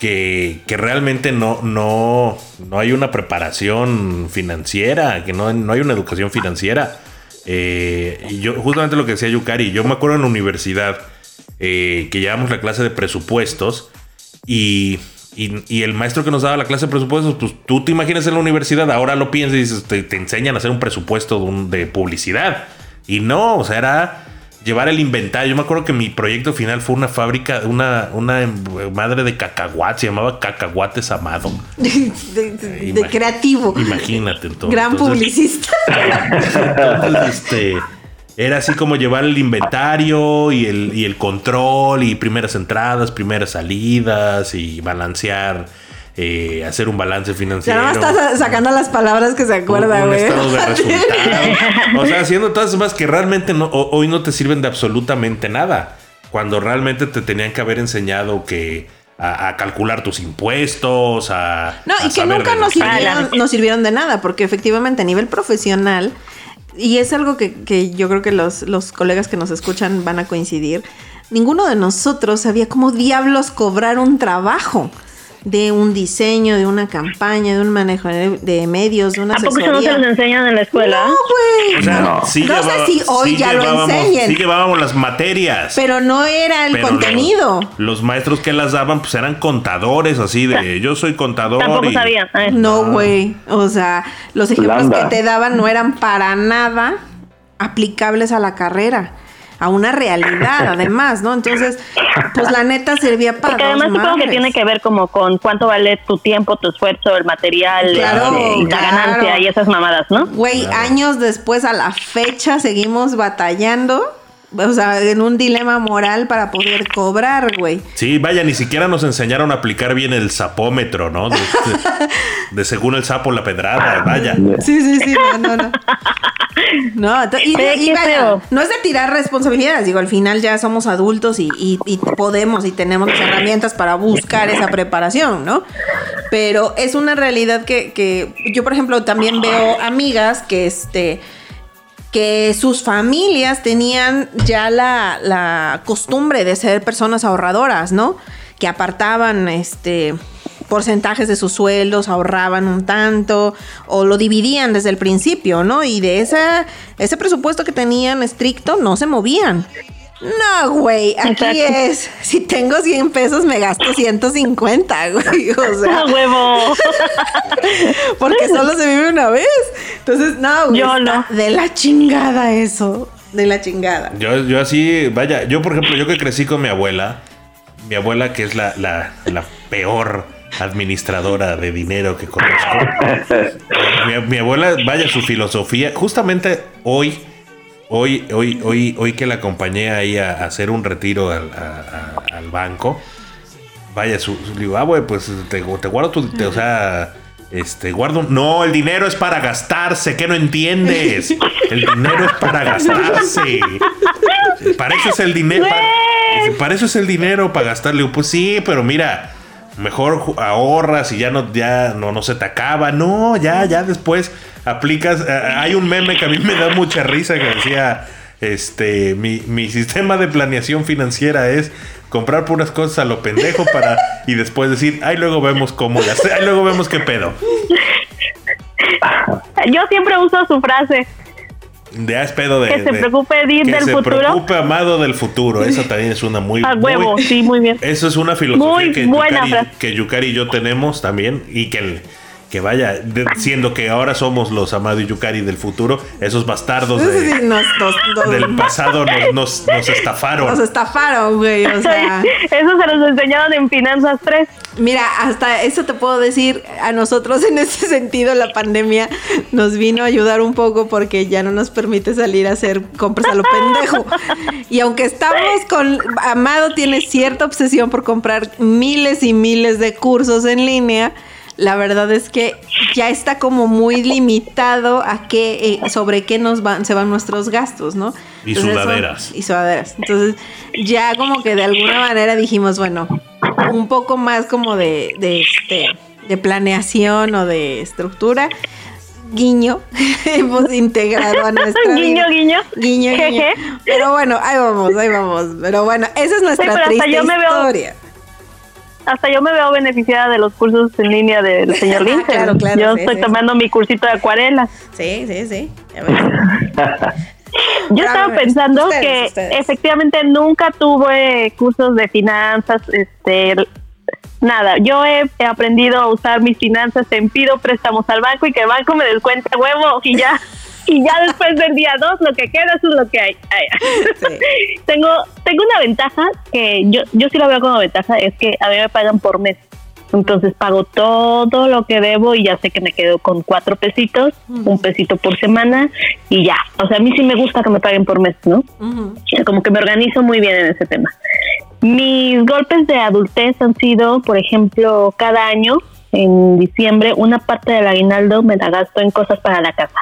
que, que realmente no, no, no hay una preparación financiera, que no, no hay una educación financiera. Eh, y yo, justamente lo que decía Yukari, yo me acuerdo en la universidad eh, que llevamos la clase de presupuestos y, y- y el maestro que nos daba la clase de presupuestos, pues tú te imaginas en la universidad, ahora lo piensas y dices, te, te enseñan a hacer un presupuesto de, un- de publicidad. Y no, o sea, era llevar el inventario. Yo me acuerdo que mi proyecto final fue una fábrica, una, una madre de cacahuates, se llamaba Cacahuates Amado. [laughs] De, de- de Imag- creativo. Imagínate entonces. Gran Entonces, publicista. entonces, este, era así como llevar el inventario y el, y el control y primeras entradas, primeras salidas y balancear, eh, hacer un balance Ya financiero. más estás sacando las palabras que se acuerda, un, un güey. estado de [laughs] resultados. O sea, haciendo todas esas cosas que realmente no, hoy no te sirven de absolutamente nada. Cuando realmente te tenían que haber enseñado que a, a calcular tus impuestos, a. No, a y que nunca nos sirvieron, nos sirvieron de nada, porque efectivamente a nivel profesional, y es algo que, que yo creo que los, los colegas que nos escuchan van a coincidir, ninguno de nosotros sabía cómo diablos cobrar un trabajo de un diseño, de una campaña, de un manejo de, medios, de una ¿A poco eso no se los enseñan en la escuela? No, güey. O sea, No. sí No sé si hoy sí ya lo enseñen. Sí llevábamos las materias. Pero no era el pero contenido. Los, los maestros que las daban, pues eran contadores, así de yo soy contador. Tampoco y- sabían. Ah, No, güey. O sea, los ejemplos que te daban no eran para nada aplicables a la carrera, a una realidad, [laughs] además, ¿no? Entonces, pues la neta servía para. Porque además dos supongo que madres. tiene que ver como con cuánto vale tu tiempo, tu esfuerzo, el material, Claro, este, y la claro. ganancia y esas mamadas, ¿no? Güey, años después a la fecha seguimos batallando, o sea, en un dilema moral para poder cobrar, güey. Sí, vaya, ni siquiera nos enseñaron a aplicar bien el sapómetro, ¿no? De, de- de según el sapo la pedrada, vaya. Sí, sí, sí, no, no, no. No, y, y vaya, no es de tirar responsabilidades, digo, al final ya somos adultos y, y- y podemos y tenemos las herramientas para buscar esa preparación, ¿no? Pero es una realidad que, que yo, por ejemplo, también veo amigas que este que sus familias tenían ya la, la costumbre de ser personas ahorradoras, ¿no? Que apartaban este porcentajes de sus sueldos, ahorraban un tanto o lo dividían desde el principio, ¿no? Y de esa, ese presupuesto que tenían estricto no se movían. No, güey, aquí Exacto. es, si tengo 100 pesos me gasto 150, güey, o [laughs] sea, ¡A huevo! [laughs] porque solo se vive una vez. Entonces, no, güey, Yo no. de la chingada eso, de la chingada. Yo, yo así, vaya, yo por ejemplo, yo que crecí con mi abuela, mi abuela que es la, la, la peor administradora de dinero que conozco. [laughs] mi, mi abuela, vaya, su filosofía, justamente hoy, hoy, hoy, hoy, hoy que la acompañé ahí a, a hacer un retiro al, a- a- al banco, vaya, su, su- digo, ah, güey, pues te, te guardo tu, te- o sea, este, guardo, no, el dinero es para gastarse, ¿qué no entiendes? El dinero es para gastarse. Para eso es el dinero, para, para eso es el dinero, para gastarle. Pues sí, pero mira, mejor ahorras y ya no, ya no, no se te acaba. No, ya, ya después aplicas. eh, hay un meme que a mí me da mucha risa que decía. Este, mi, mi sistema de planeación financiera es comprar puras cosas a lo pendejo para y después decir, ay, luego vemos cómo hace- ay, luego vemos qué pedo. Yo siempre uso su frase. Ya es pedo de. Que se de- preocupe Edith que del se futuro. preocupe amado del futuro. Esa también es una muy. [laughs] A huevo, muy- sí, muy bien. Eso es una filosofía Muy que, buena Yukari, que Yukari y yo tenemos también y que, el- que vaya, de- siendo que ahora somos los Amado y Yukari del futuro, esos bastardos de- Sí, nos, nos- nos- del pasado nos, nos, nos estafaron. nos estafaron, güey. O sea, [laughs] Eso se los enseñaron en Finanzas 3. mira, hasta eso te puedo decir, a nosotros en ese [laughs] sentido la pandemia nos vino a ayudar un poco porque ya no nos permite salir a hacer compras a lo pendejo. [laughs] Y aunque estamos con, Amado tiene cierta obsesión por comprar miles y miles de cursos en línea. La verdad es que ya está como muy limitado a qué, eh, sobre qué nos van, se van nuestros gastos, ¿no? Y Entonces, son- sudaderas. y sudaderas. Entonces, ya como que de alguna manera dijimos, bueno, un poco más como de, de, este, de planeación o de estructura. Guiño, [laughs] hemos integrado a nuestra [laughs] Guiño, guiño. Guiño, guiño. [laughs] Pero bueno, ahí vamos, ahí vamos. Pero bueno, esa es nuestra pero hasta triste yo me veo- historia. Hasta yo me veo beneficiada de los cursos en línea del [laughs] señor Lincoln. Claro, claro, yo sí, estoy sí, tomando mi cursito de acuarela. Sí, sí, sí. [laughs] Yo estaba pensando ustedes, que ustedes. efectivamente nunca tuve cursos de finanzas, este, nada. Yo he, aprendido a usar mis finanzas en pido préstamos al banco y que el banco me descuente huevo y ya. [laughs] Y ya después del día dos lo que queda eso es lo que hay. Sí. [laughs] tengo tengo una ventaja que yo yo sí la veo como ventaja es que a mí me pagan por mes. Entonces pago todo lo que debo y ya sé que me quedo con cuatro pesitos, un pesito por semana y ya. O sea, a mí sí me gusta que me paguen por mes, ¿no? Como que me organizo muy bien en ese tema. Mis golpes de adultez han sido, por ejemplo, cada año, en diciembre, una parte del aguinaldo me la gasto en cosas para la casa.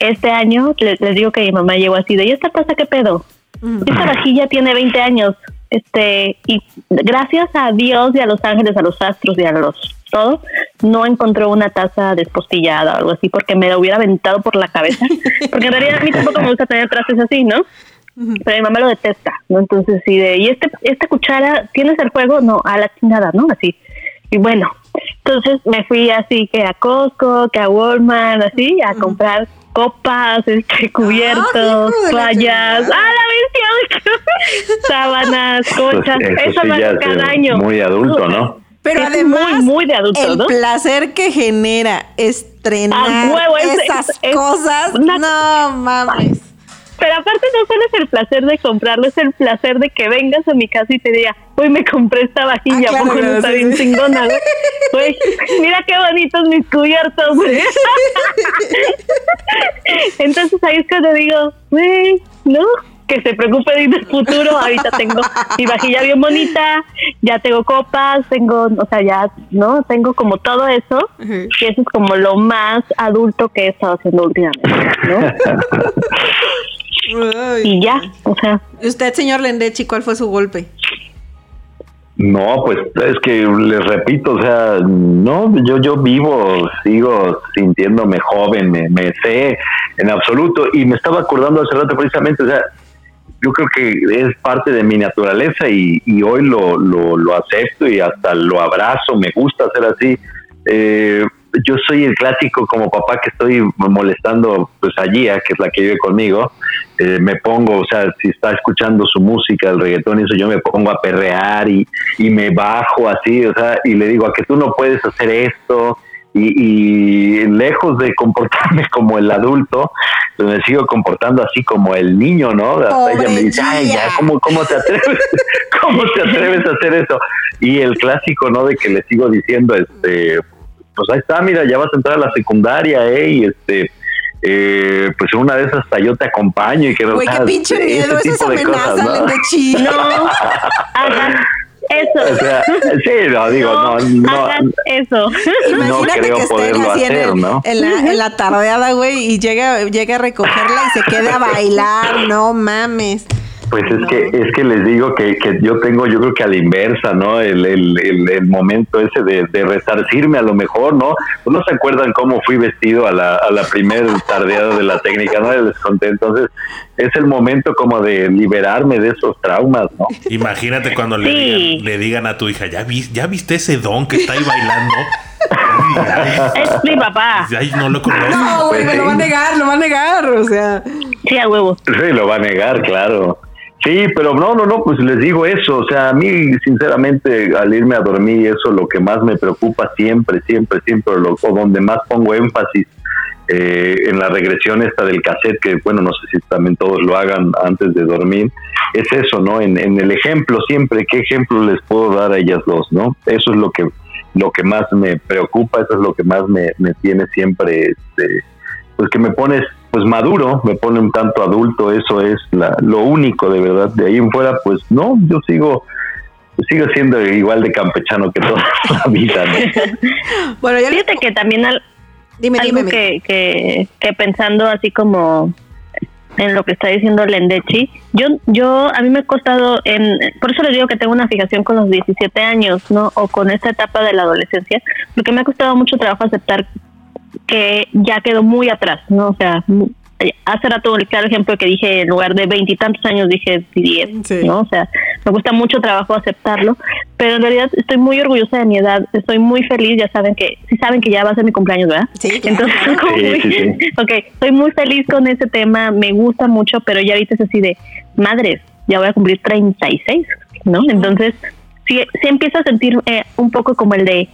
Este año le- les, digo que mi mamá llegó así de, ¿y esta taza qué pedo? Ujú. Esta vajilla tiene 20 años. Este, y gracias a Dios y a los ángeles, a los astros y a los todo, no encontré una taza despostillada o algo así porque me la hubiera aventado por la cabeza. [laughs] Porque en realidad a mí tampoco me gusta tener trastes así, ¿no? Pero mi mamá lo detesta, ¿no? Entonces, sí, de, ¿y este, esta cuchara tienes el fuego? No, a la chingada, ¿no? Así. Y bueno, entonces me fui así que a Costco, que a Walmart, así, a comprar copas, este, cubiertos, hijo de la toallas. ¡ah, la bestia! [laughs] Sábanas, Pues colchas, eso eso sí lo cada año. muy adulto, ¿no? Pero Es además, muy, muy de adulto, el ¿no? placer que genera estrenar A huevo, es- esas es- es cosas, una- no mames. Pero aparte no solo es el placer de comprarlo, es el placer de que vengas a mi casa y te diga, hoy me compré esta vajilla, Ah, claro, ¿a poco no está sí, bien sí. chingona? [laughs] güey? Mira qué bonitos mis cubiertos. güey. [laughs] Entonces ahí es cuando digo, güey, ¿no? Que se preocupe del futuro. Ahorita tengo mi vajilla bien bonita, ya tengo copas, tengo, o sea, ya, ¿no? Tengo como todo eso. Ujú. Y eso es como lo más adulto que he estado haciendo últimamente, ¿no? [laughs] Ay. Y ya, o sea, ¿Y usted, señor Lendechi, cuál fue su golpe? No, pues es que les repito, o sea, no, yo yo vivo, sigo sintiéndome joven, me, me sé en absoluto y me estaba acordando hace rato precisamente, o sea, yo creo que es parte de mi naturaleza y, y hoy lo, lo, lo acepto y hasta lo abrazo, me gusta ser así. Eh, yo soy el clásico como papá que estoy molestando pues a Gia, que es la que vive conmigo, eh, me pongo, o sea, si está escuchando su música, el reggaetón y eso, yo me pongo a perrear y, y me bajo así, o sea, y le digo a que tú no puedes hacer esto. Y, y lejos de comportarme [laughs] como el adulto, pues me sigo comportando así como el niño, ¿no? Hasta Pobre ella me dice, ay, ya, Gia". ¿cómo, ¿cómo te atreves? [laughs] ¿Cómo te atreves a hacer eso? Y el clásico, ¿no? De que le sigo diciendo, este, pues ahí está, mira, ya vas a entrar a la secundaria, ¿eh? Y este, eh, pues una vez hasta yo te acompaño y que Güey, qué pinche ese miedo, esa es tipo de amenaza, cosas, ¿no? Lendechi. no hagan O eso. sea, sí, no, digo, no, no, hagan eso. no Imagínate creo que estén poderlo así en, hacer, el- ¿no? en la, en la tardeada, güey, y llega, llega a recogerla y se quede a bailar. No mames. Pues es que es que les digo que, que yo tengo, yo creo que a la inversa, ¿no? El, el, el, el momento ese de, de resarcirme a lo mejor, ¿no? Pues no se acuerdan cómo fui vestido a la, a la primer tardeada de la técnica, ¿no? Les conté. Entonces, es el momento como de liberarme de esos traumas, ¿no? Imagínate cuando le, Sí. digan, le digan a tu hija, ¿ya, vi- ¿ya viste ese don que está ahí bailando? Ay, [laughs] Es mi papá. ay, no lo conozco. No, güey, Pues me lo va a negar, lo va a negar. O sea, Sí, a huevo. Sí, lo va a negar, claro. Sí, pero no, no, no, pues les digo eso, o sea, a mí sinceramente al irme a dormir eso es lo que más me preocupa siempre, siempre, siempre, lo, o donde más pongo énfasis eh, en la regresión esta del cassette, que bueno, no sé si también todos lo hagan antes de dormir, es eso, ¿no? En, en el ejemplo siempre, ¿qué ejemplo les puedo dar a ellas dos, ¿no? Eso es lo que lo que más me preocupa, eso es lo que más me, me tiene siempre, este, pues que me pones pues maduro, me pone un tanto adulto, eso es la, lo único de verdad. De ahí en fuera, pues no, yo sigo sigo siendo igual de campechano que toda [laughs] la vida. [laughs] bueno, yo fíjate que también al, dime, algo que, que, que, pensando así como en lo que está diciendo Lendechi, yo, yo, a mí me ha costado, en, por eso les digo que tengo una fijación con los 17 años, ¿no? O con esta etapa de la adolescencia, porque me ha costado mucho trabajo aceptar que ya quedó muy atrás, ¿no? O sea, eh, hace rato el claro ejemplo que dije, en lugar de veintitantos años dije diez, ¿no? O sea, me cuesta mucho trabajo aceptarlo, pero en realidad estoy muy orgullosa de mi edad, estoy muy feliz, ya saben que, sí saben que ya va a ser mi cumpleaños, ¿verdad? Sí. Entonces, [laughs] muy, ok, estoy muy feliz con ese tema, me gusta mucho, pero ya ahorita es así de, madres, ya voy a cumplir 36, ¿no? Entonces, sí, sí empiezo a sentir eh, un poco como el de,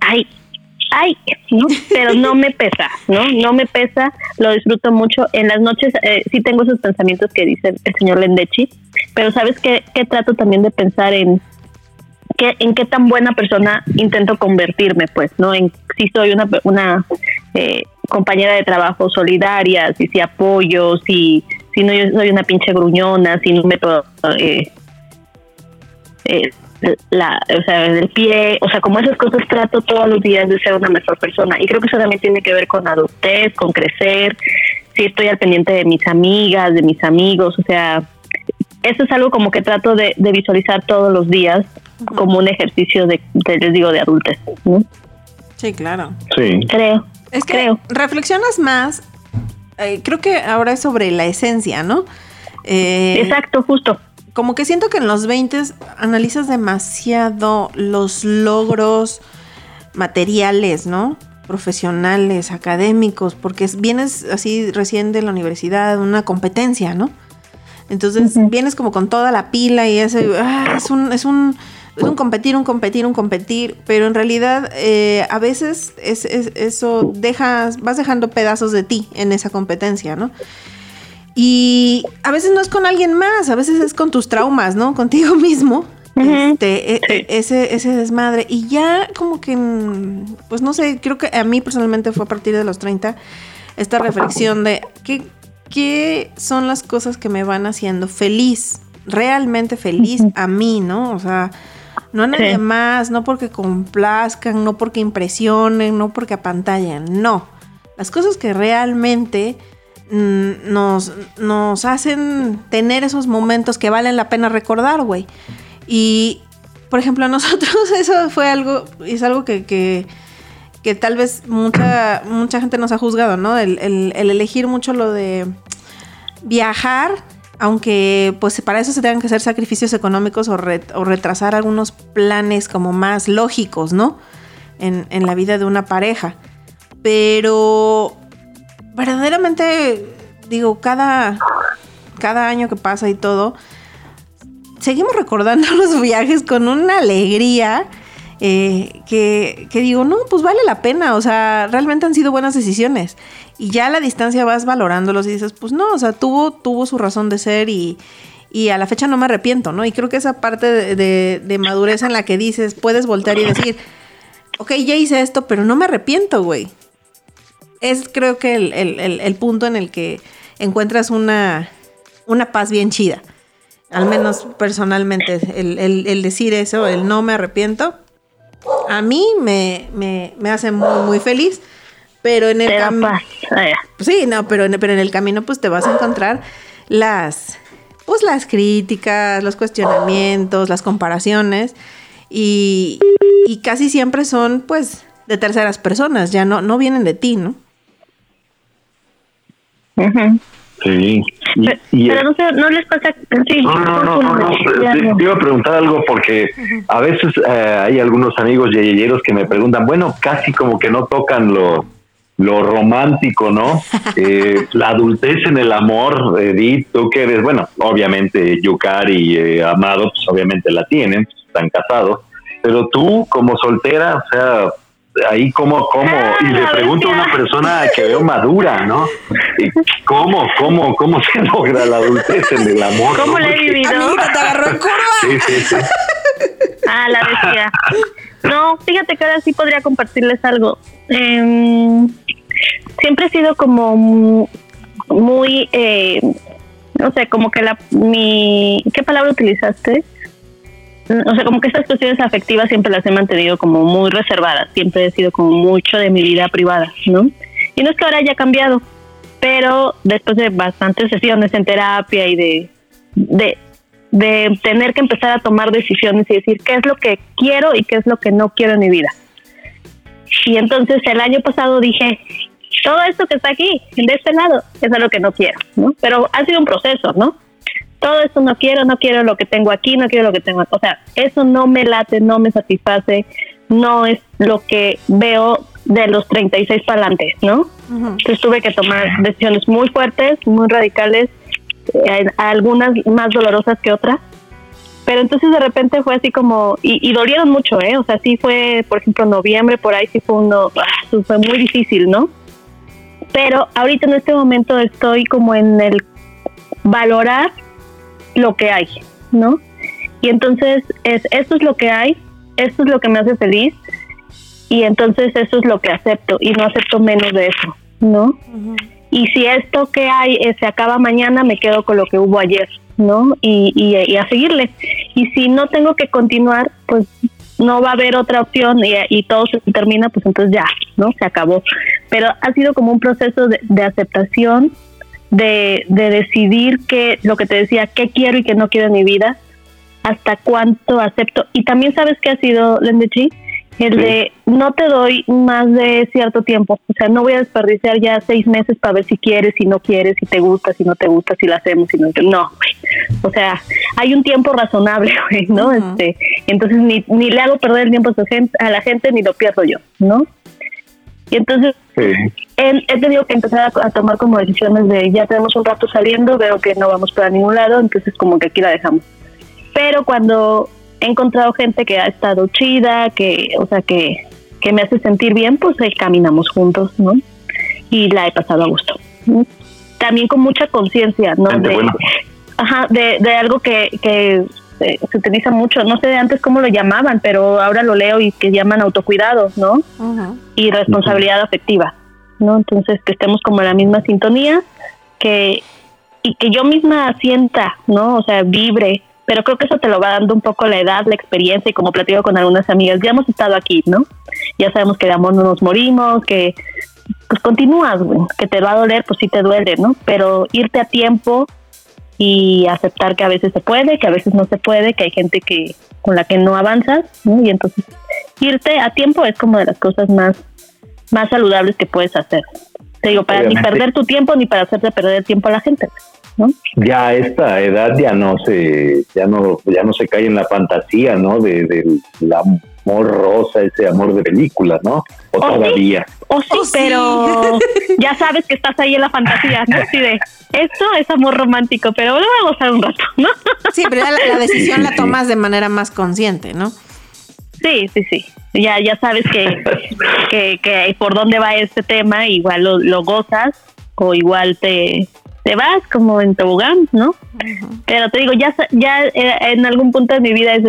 ay, ay, ¿no? Pero no me pesa, ¿no? No me pesa, lo disfruto mucho. En las noches eh, sí tengo esos pensamientos que dice el señor Lendechi, pero ¿sabes qué, qué trato también de pensar en qué, en qué tan buena persona intento convertirme, pues, ¿no? En si soy una, una eh, compañera de trabajo solidaria, si si apoyo, si, si no yo soy una pinche gruñona, si no me. Eh, eh, la, o sea, el pie, o sea, como esas cosas trato todos los días de ser una mejor persona. Y creo que eso también tiene que ver con adultez, con crecer, si estoy al pendiente de mis amigas, de mis amigos, o sea, eso es algo como que trato de, visualizar todos los días como un ejercicio de, les digo, de adultez. Sí, claro. Sí. Creo. Es que creo. reflexionas más, eh, creo que ahora es sobre la esencia, ¿no? Eh, Exacto, justo como que siento que en los 20 analizas demasiado los logros materiales, ¿no? Profesionales, académicos, porque vienes así recién de la universidad, una competencia, ¿no? Entonces vienes como con toda la pila y ese, ah, es, un, es, un, es un competir, un competir, un competir, pero en realidad eh, a veces es, eso dejas, vas dejando pedazos de ti en esa competencia, ¿no? Y a veces no es con alguien más, a veces es con tus traumas, ¿no? Contigo [laughs] mismo. este, e, e, ese, ese desmadre. Y ya como que, pues no sé, creo que a mí personalmente fue a partir de los 30 esta reflexión de qué, qué son las cosas que me van haciendo feliz, realmente feliz a mí, ¿no? O sea, no a nadie más, no porque complazcan, no porque impresionen, no porque apantallen, no. Las cosas que realmente Mm, nos, nos hacen tener esos momentos que valen la pena recordar, güey. Y, por ejemplo, a [laughs] nosotros eso fue algo, es algo que, que, que tal vez mucha, mucha gente nos ha juzgado, ¿no? El, el, elegir mucho lo de viajar, aunque pues para eso se tengan que hacer sacrificios económicos o, o retrasar algunos planes como más lógicos, ¿no? En, en la vida de una pareja. Pero verdaderamente, digo, cada, cada año que pasa y todo, seguimos recordando [laughs] los viajes con una alegría. Eh, que, que, digo, no, pues vale la pena, o sea, realmente han sido buenas decisiones. Y ya a la distancia vas valorándolos y dices, pues no, o sea, tuvo, tuvo su razón de ser y, y a la fecha no me arrepiento, ¿no? Y creo que esa parte de, de, madurez en la que dices, puedes voltear y decir, ok, ya hice esto, pero no me arrepiento, güey es creo que el, punto en el que encuentras una, una paz bien chida. Al menos personalmente, el, decir eso, el no me arrepiento, a mí me, hace muy, muy feliz. Pero en el camino. Sí, no, pero en, pero en el camino, pues te vas a encontrar las. Pues las críticas, los cuestionamientos, las comparaciones. Y, y casi siempre son, pues, de terceras personas, ya no, no vienen de ti, ¿no? Sí. pero no, no les pasa. Sí, no, no, no, no, Te, iba a preguntar algo porque a veces eh, hay algunos amigos yeyeyeros que me preguntan, bueno, casi como que no tocan lo, lo romántico, ¿no? [laughs] Eh, la adultez en el amor, Edith, tú que eres, bueno, obviamente Yukari y Amado, pues obviamente la tienen, están casados, pero tú como soltera, o sea, ahí cómo, cómo, y le Ah, pregunto a una persona que veo madura, ¿no? ¿Cómo, cómo, cómo se [laughs] logra la adultez en el amor? ¿Cómo no? la he vivido? Te agarró en curva. Sí, sí, sí. Ah, la bestia. No, fíjate que ahora sí podría compartirles algo. Em, siempre he sido como mu- muy, eh, no sé, como que la, mi, ¿qué palabra utilizaste? O sea, como que estas cuestiones afectivas siempre las he mantenido como muy reservadas. Siempre he sido como mucho de mi vida privada, ¿no? Y no es que ahora haya cambiado, pero después de bastantes sesiones en terapia y de, de, de tener que empezar a tomar decisiones y decir qué es lo que quiero y qué es lo que no quiero en mi vida. Y entonces el año pasado dije, todo esto que está aquí, de este lado, es lo que no quiero, ¿no? Pero ha sido un proceso, ¿no? Todo esto no quiero, no quiero lo que tengo aquí, no quiero lo que tengo, o sea, eso no me late, no me satisface, no es lo que veo de los 36 para adelante, ¿no? Entonces tuve que tomar decisiones muy fuertes, muy radicales, eh, algunas más dolorosas que otras. Pero entonces de repente fue así como, y, y dolieron mucho, ¿eh? O sea, sí fue, por ejemplo, noviembre, por ahí sí fue uno, ah, fue muy difícil, ¿no? Pero ahorita en este momento estoy como en el valorar lo que hay, ¿no? Y entonces es, esto es lo que hay, esto es lo que me hace feliz, y entonces eso es lo que acepto, y no acepto menos de eso, ¿no? Y si esto que hay eh, se acaba mañana, me quedo con lo que hubo ayer, ¿no? Y, y, y a seguirle. Y si no tengo que continuar, pues no va a haber otra opción y, y todo se termina, pues entonces ya, ¿no? Se acabó. Pero ha sido como un proceso de, de aceptación, de, de decidir qué, lo que te decía, qué quiero y qué no quiero en mi vida, hasta cuánto acepto. Y también sabes que ha sido, Lendechi, el Sí. de no te doy más de cierto tiempo. O sea, no voy a desperdiciar ya seis meses para ver si quieres, si no quieres, si te gusta, si no te gusta, si lo hacemos, si no. No, güey. O sea, hay un tiempo razonable, [laughs] güey, ¿no? Ujú. Este, entonces ni, ni le hago perder el tiempo a, su gente, a la gente ni lo pierdo yo, ¿no? Y entonces Sí. he, he tenido que empezar a, a tomar como decisiones de ya tenemos un rato saliendo, veo que no vamos para ningún lado, entonces como que aquí la dejamos. Pero cuando he encontrado gente que ha estado chida, que, o sea, que, que me hace sentir bien, pues ahí caminamos juntos, ¿no? Y la he pasado a gusto. ¿no? También con mucha conciencia, ¿no? Gente De, ajá, de, de algo que, que eh, se utiliza mucho, no sé de antes cómo lo llamaban, pero ahora lo leo y que llaman autocuidado, ¿no? Ujú. y responsabilidad afectiva, ¿no? Entonces que estemos como en la misma sintonía, que y que yo misma sienta, ¿no? O sea, vibre, pero creo que eso te lo va dando un poco la edad, la experiencia y como platico con algunas amigas, ya hemos estado aquí, ¿no? Ya sabemos que de amor no nos morimos, que pues continúas, güey, que te va a doler, pues sí te duele, ¿no? Pero irte a tiempo y aceptar que a veces se puede, que a veces no se puede, que hay gente que con la que no avanzas, ¿no? Y entonces irte a tiempo es como de las cosas más más saludables que puedes hacer. Te digo, para ni perder tu tiempo ni para hacerte perder tiempo a la gente, ¿no? Ya a esta edad ya no se, ya no, ya no se cae en la fantasía, ¿no? De, del amor rosa, ese amor de película, ¿no? O ¿Oh, sí? todavía. O sí, Oh, sí. pero [laughs] ya sabes que estás ahí en la fantasía, ¿no? Así de, esto es amor romántico, pero lo voy a gozar un rato, ¿no? [laughs] Sí, pero ya la, la decisión Sí, la sí. tomas de manera más consciente, ¿no? Sí, sí, sí. Ya, ya sabes que, que, que por dónde va este tema, igual lo, lo gozas o igual te, te vas como en tobogán, ¿no? Pero te digo, ya, ya eh, en algún punto de mi vida es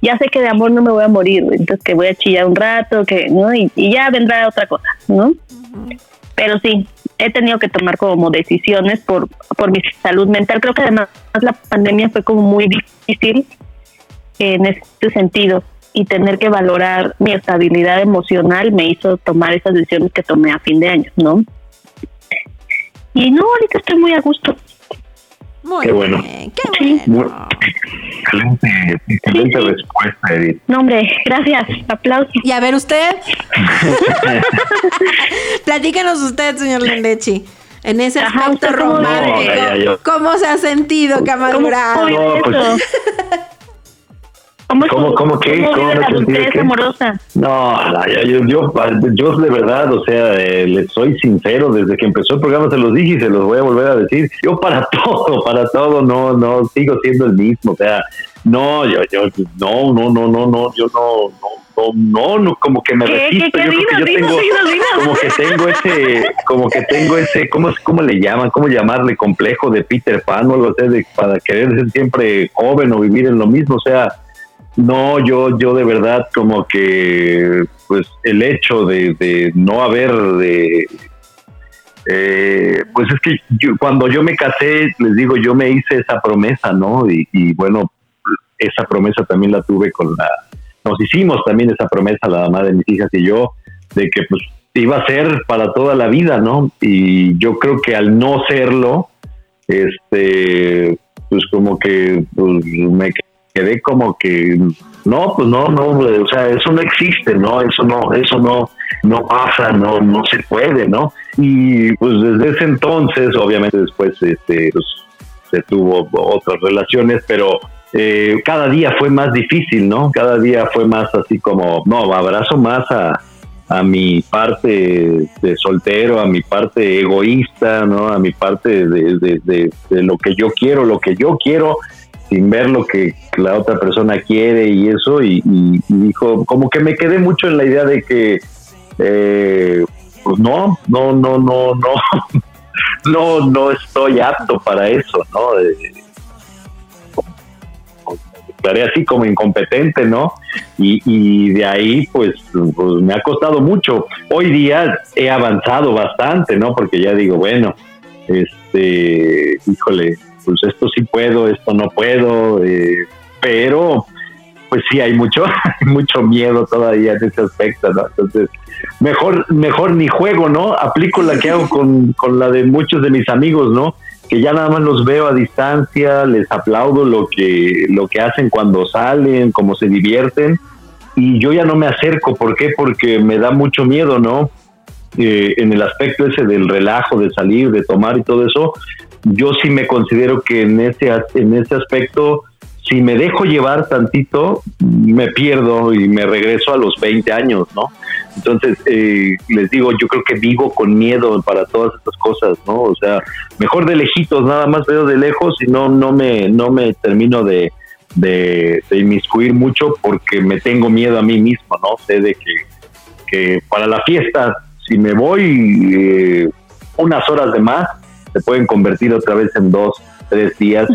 ya sé que de amor no me voy a morir, entonces que voy a chillar un rato, que no y, y ya vendrá otra cosa, ¿no? Pero sí, he tenido que tomar como decisiones por, por mi salud mental. Creo que además la pandemia fue como muy difícil en este sentido y tener que valorar mi estabilidad emocional me hizo tomar esas decisiones que tomé a fin de año, ¿no? Y no, ahorita estoy muy a gusto. Muy Qué bueno. bien, qué Sí. Bueno. Excelente, excelente Sí, respuesta, Edith. No, hombre, gracias. Aplausos. Y a ver usted. [laughs] Platícanos usted, señor Lendechi. En ese Ajá, aspecto ¿usted cómo romántico? No, ya, ya. ¿cómo se ha sentido vive No, pues-? [laughs] ¿Cómo, ¿Cómo, cómo qué? ¿Cómo ¿Cómo la qué? amorosa? No, yo, yo, yo de verdad, o sea, eh, les soy sincero, desde que empezó el programa se los dije y se los voy a volver a decir. Yo para [laughs] todo, para todo, no, no, sigo siendo el mismo. O sea, no, yo, yo, no, no, no, no, no, yo no, no, no, no, como que me ¿Qué, resisto. qué, qué? yo creo que yo tengo, como que tengo ese, como que tengo ese, ¿cómo, cómo le llaman? ¿Cómo llamarle complejo de Peter Pan o algo así, de, para querer ser siempre joven o vivir en lo mismo? O sea, no, yo, yo de verdad como que, pues el hecho de, de no haber, de, eh, pues es que yo- cuando yo me casé, les digo, yo me hice esa promesa, ¿no? Y, bueno, esa promesa también la tuve con la, nos hicimos también esa promesa, la mamá de mis hijas y yo, de que pues iba a ser para toda la vida, ¿no? Y yo creo que al no serlo, este, pues como que pues, me quedé como que no, pues no, no, o sea, eso no existe, ¿no? Eso no, eso no, no pasa, no, no se puede, ¿no? Y pues desde ese entonces, obviamente después, este, pues, se tuvo otras relaciones, pero eh, cada día fue más difícil, ¿no? Cada día fue más así como, no, abrazo más a, a mi parte de soltero, a mi parte egoísta, ¿no? A mi parte de, de, de lo que yo quiero, lo que yo quiero, sin ver lo que la otra persona quiere y eso, y, dijo, como que me quedé mucho en la idea de que, eh, pues no, no, no, no, no, [laughs] no, no estoy apto para eso, ¿no? Declaré así como incompetente, ¿no? Y, y de ahí, pues, pues, me ha costado mucho. Hoy día he avanzado bastante, ¿no? Porque ya digo, bueno, este, híjole, pues esto sí puedo, esto no puedo, eh, pero pues sí hay mucho, [laughs] mucho miedo todavía en ese aspecto, ¿no? Entonces, mejor, mejor ni juego, ¿no? Aplico la que hago con, con la de muchos de mis amigos, ¿no? Que ya nada más los veo a distancia, les aplaudo lo que, lo que hacen cuando salen, cómo se divierten, y yo ya no me acerco, ¿por qué? Porque me da mucho miedo, ¿no? Eh, en el aspecto ese del relajo, de salir, de tomar y todo eso, yo sí me considero que en ese, en ese aspecto, si me dejo llevar tantito, me pierdo y me regreso a los 20 años, ¿no? Entonces, eh, les digo, yo creo que vivo con miedo para todas estas cosas, ¿no? O sea, mejor de lejitos, nada más veo de lejos y no, no, me, no me termino de, de, de inmiscuir mucho porque me tengo miedo a mí mismo, ¿no? Sé de que, que para la fiesta, si me voy eh, unas horas de más, se pueden convertir otra vez en dos, tres días.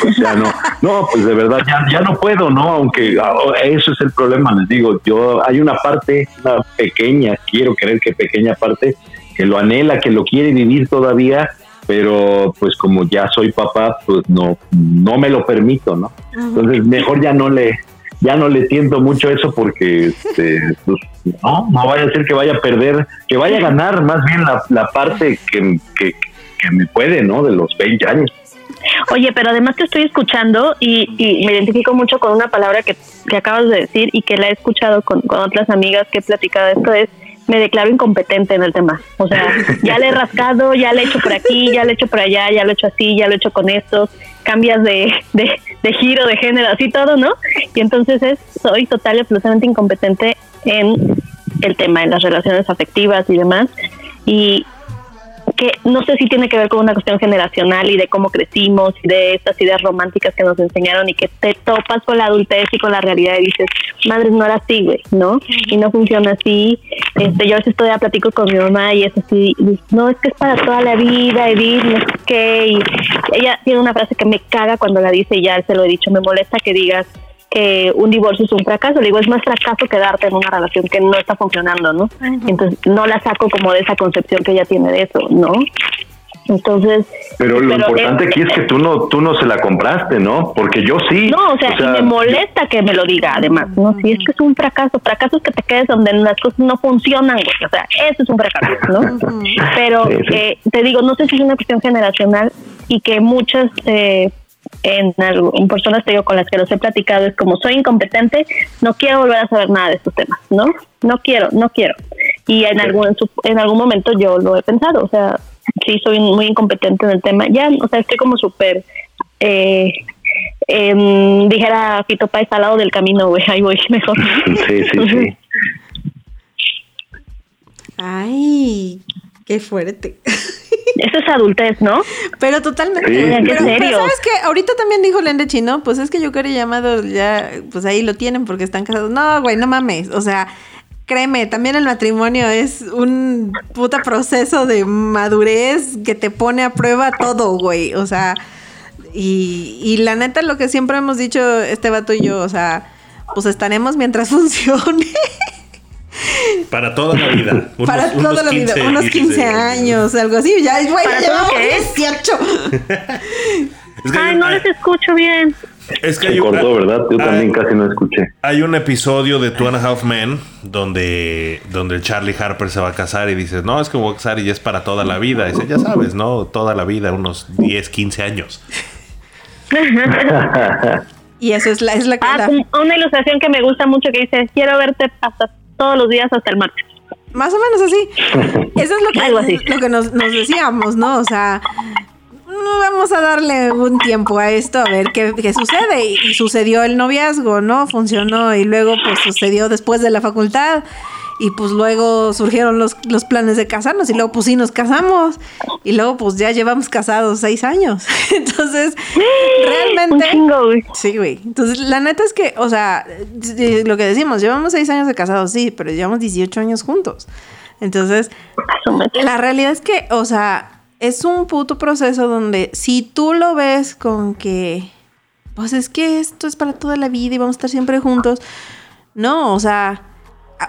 pues, ya no, no, pues de verdad ya, ya no puedo, ¿no? Aunque ah, eso es el problema, les digo, yo hay una parte, una pequeña, quiero creer que pequeña parte, que lo anhela, que lo quiere vivir todavía, pero pues como ya soy papá, pues no, no me lo permito, ¿no? Entonces mejor ya no le, ya no le siento mucho eso porque este, pues, no, no vaya a ser que vaya a perder, que vaya a ganar más bien la, la parte que, que, que me puede, ¿no? De los 20 años. Oye, pero además te estoy escuchando y, y me identifico mucho con una palabra que, que acabas de decir y que la he escuchado con, con otras amigas que he platicado esto, es me declaro incompetente en el tema. O sea, ya le he rascado, ya le he hecho por aquí, ya le he hecho por allá, ya lo he hecho así, ya lo he hecho con estos, cambias de, de, de giro, de género, así todo, ¿no? Y entonces es, soy total y absolutamente incompetente en el tema, en las relaciones afectivas y demás. Y que no sé si tiene que ver con una cuestión generacional y de cómo crecimos y de estas ideas románticas que nos enseñaron y que te topas con la adultez y con la realidad y dices, madre, no era así, güey, ¿no? Y no funciona así. Este, yo a veces todavía platico con mi mamá y es así, y dice, no, es que es para toda la vida, Edith, no sé qué. Y ella tiene una frase que me caga cuando la dice y ya se lo he dicho, me molesta que digas que un divorcio es un fracaso. Le digo, es más fracaso quedarte en una relación que no está funcionando, ¿no? Entonces, no la saco como de esa concepción que ella tiene de eso, ¿no? Entonces, Pero lo pero importante es- aquí es que tú no, tú no se la compraste, ¿no? Porque yo sí. no, o sea, y me molesta que me lo diga, además, ¿no? Si es que es un fracaso, fracaso es que te quedes donde las cosas no funcionan, güey. O sea, eso es un fracaso, ¿no? Pero Sí, sí. eh, te digo, no sé si es una cuestión generacional y que muchas eh, en, algo- en personas te digo con las que los he platicado es como soy incompetente, no quiero volver a saber nada de estos temas, ¿no? No quiero, no quiero. Y en algún en, su- en algún momento yo lo he pensado, o sea, sí soy muy incompetente en el tema. Ya, o sea, estoy como súper eh, em, dijera Fito Páez al lado del camino, güey, ahí voy, [laughs] mejor. Sí, sí, sí. Ay, qué fuerte. [laughs] Eso es adultez, ¿no? Pero totalmente. Sí, pero, sí. pero serio. sabes que ahorita también dijo Lendechi, ¿no? Pues es que yo quería llamado ya, pues ahí lo tienen porque están casados. No, güey, no mames. O sea, créeme, también el matrimonio es un puta proceso de madurez que te pone a prueba todo, güey. O sea, y, y la neta, lo que siempre hemos dicho este vato y yo, o sea, pues estaremos mientras [laughs] funcione. Para toda la vida. Unos- [laughs] Para unos toda la vida, 15, unos 15 años, algo así. Ya, güey, ¿Para ya llevamos qué? 18. [laughs] Es que Ay, no les escucho bien. es que Se hay un- cortó, ¿verdad? Yo hay- también casi no escuché. Hay un episodio de Two and a Half Men donde, donde el Charlie Harper se va a casar y dice, no, es que me voy a casar y ya es para toda la vida. dice, ya sabes, ¿no? Toda la vida, unos 10, 15 años. [laughs] Y eso es la, es la Ah, la- una ilustración que me gusta mucho que dice, quiero verte hasta todos los días hasta el martes. Más o menos así. [laughs] Eso es lo Algo así. que, lo que nos, nos decíamos, ¿no? O sea, no vamos a darle un tiempo a esto a ver qué, qué sucede. Y, y sucedió el noviazgo, ¿no? Funcionó. Y luego, pues, sucedió después de la facultad. Y pues luego surgieron los, los planes de casarnos. Y luego, pues sí, nos casamos. Y luego, pues ya llevamos casados seis años. [laughs] Entonces, Un realmente. chingo, güey. Sí, güey. Entonces, la neta es que, o sea, eh, lo que decimos, llevamos seis años de casados, sí, pero llevamos 18 años juntos. Entonces, la realidad es que, o sea, es un puto proceso donde si tú lo ves con que, pues es que esto es para toda la vida y vamos a estar siempre juntos, no, o sea,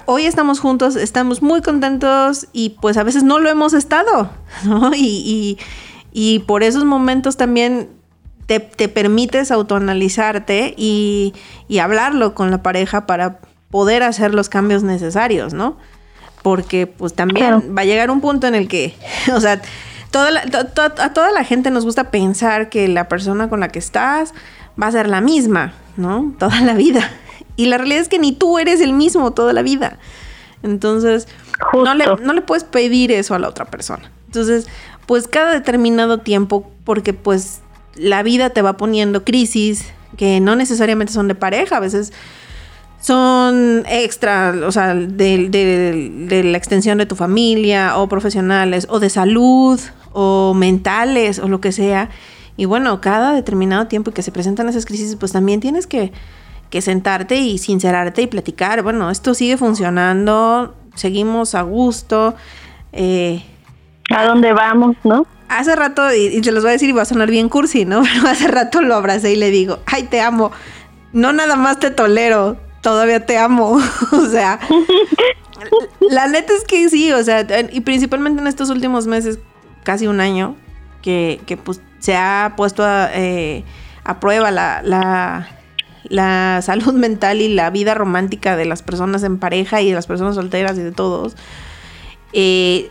hoy estamos juntos, estamos muy contentos y pues a veces no lo hemos estado, [laughs] ¿no? Y, y, y por esos momentos también te, te permites autoanalizarte y, y hablarlo con la pareja para poder hacer los cambios necesarios, ¿no? Porque pues también Claro. va a llegar un punto en el que, [laughs] o sea, toda la- to- to- a toda la gente nos gusta pensar que la persona con la que estás va a ser la misma, ¿no? Toda la vida. Y la realidad es que ni tú eres el mismo toda la vida. Entonces, no le, no le puedes pedir eso a la otra persona. Entonces, pues cada determinado tiempo, porque pues la vida te va poniendo crisis que no necesariamente son de pareja, a veces son extra, o sea, de, de- de la extensión de tu familia o profesionales o de salud o mentales o lo que sea. Y bueno, cada determinado tiempo que se presentan esas crisis, pues también tienes que, que sentarte y sincerarte y platicar. Bueno, esto sigue funcionando, seguimos a gusto. Eh, ¿A dónde vamos, no? hace rato, y, y te los voy a decir y va a sonar bien cursi, ¿no? [laughs] Pero hace rato lo abracé y le digo, ay, te amo. No nada más te tolero, todavía te amo. [laughs] o sea, [laughs] la neta es que sí, o sea, y principalmente en estos últimos meses, casi un año, que, que pues se ha puesto a, eh, a prueba la, la, la salud [laughs] mental y la vida romántica de las personas en pareja y de las personas solteras y de todos. Eh,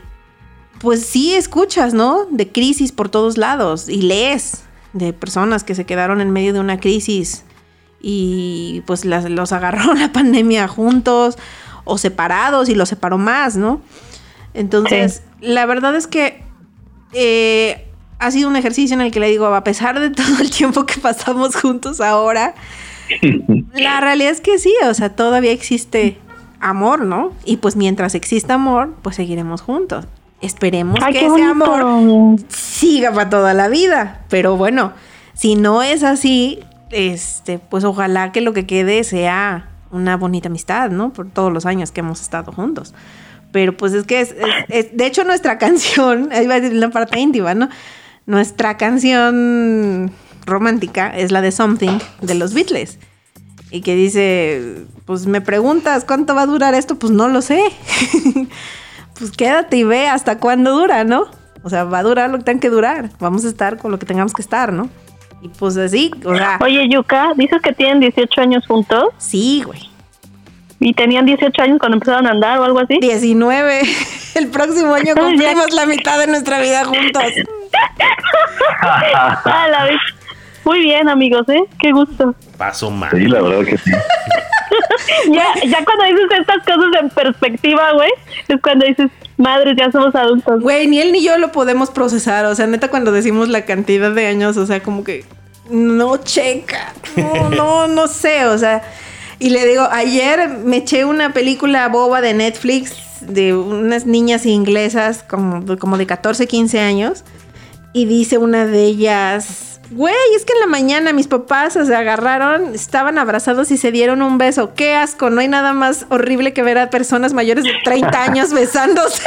pues sí escuchas, ¿no? De crisis por todos lados y lees de personas que se quedaron en medio de una crisis y pues las- los agarró [laughs] la pandemia juntos o separados y los separó más, ¿no? Entonces, la verdad es que eh, ha sido un ejercicio en el que le digo, a pesar de [laughs] todo el tiempo que pasamos juntos ahora, la realidad es que sí, o sea, todavía existe amor, ¿no? Y pues mientras exista amor, pues seguiremos juntos. Esperemos Ay, que ese amor siga para toda la vida. Pero bueno, si no es así, este, pues ojalá que lo que quede sea una bonita amistad, ¿no? Por todos los años que hemos estado juntos. Pero pues es que es, es- es- de hecho nuestra [laughs] canción, ahí va a decir una parte íntima, ¿no? Nuestra canción romántica es la de Something de los Beatles. Y que dice, pues me preguntas cuánto va a durar esto, pues no lo sé. [laughs] pues quédate y ve hasta cuándo dura, ¿no? O sea, va a durar lo que tenga que durar. Vamos a estar con lo que tengamos que estar, ¿no? Y pues así, o sea, Oye, Yuka, dices que tienen 18 años juntos sí, güey. y tenían 18 años cuando empezaron a andar o algo así. 19. [laughs] El próximo año [laughs] cumplimos la mitad de nuestra vida juntos. Ah, la vez. Muy bien, amigos, ¿eh? Qué gusto. Paso mal. Sí, la verdad que sí. [laughs] Ya, ya cuando dices estas cosas en perspectiva, güey, es cuando dices, madres, ya somos adultos. Güey, ni él ni yo lo podemos procesar. O sea, neta, cuando decimos la cantidad de años, o sea, como que no checa. No, [laughs] no, no sé, o sea. Y le digo, ayer me eché una película boba de Netflix de unas niñas inglesas como, como de 14, 15 años. Y dice una de ellas, güey, es que en la mañana mis papás se agarraron, estaban abrazados y se dieron un beso. Qué asco, no hay nada más horrible que ver a personas mayores de 30 [laughs] años besándose.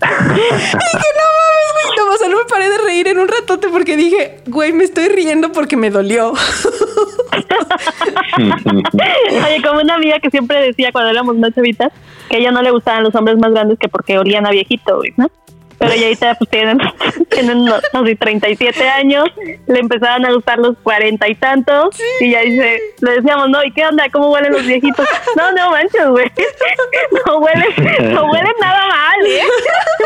y que no mames, güey, no, solo me paré de reír en un ratote porque dije, güey, me estoy riendo porque me dolió. [laughs] Oye, como una amiga que siempre decía cuando éramos más chavitas, que a ella no le gustaban los hombres más grandes que porque olían a viejito, güey, ¿no? Pero ya ahorita pues tienen, [laughs] tienen no, no sé, 37 años, le empezaban a gustar los cuarenta y tantos, y ya dice, le decíamos, no, ¿y qué onda? ¿Cómo huelen los viejitos? [laughs] No, no manches, güey, [laughs] no huelen, no huelen nada mal, ¿eh?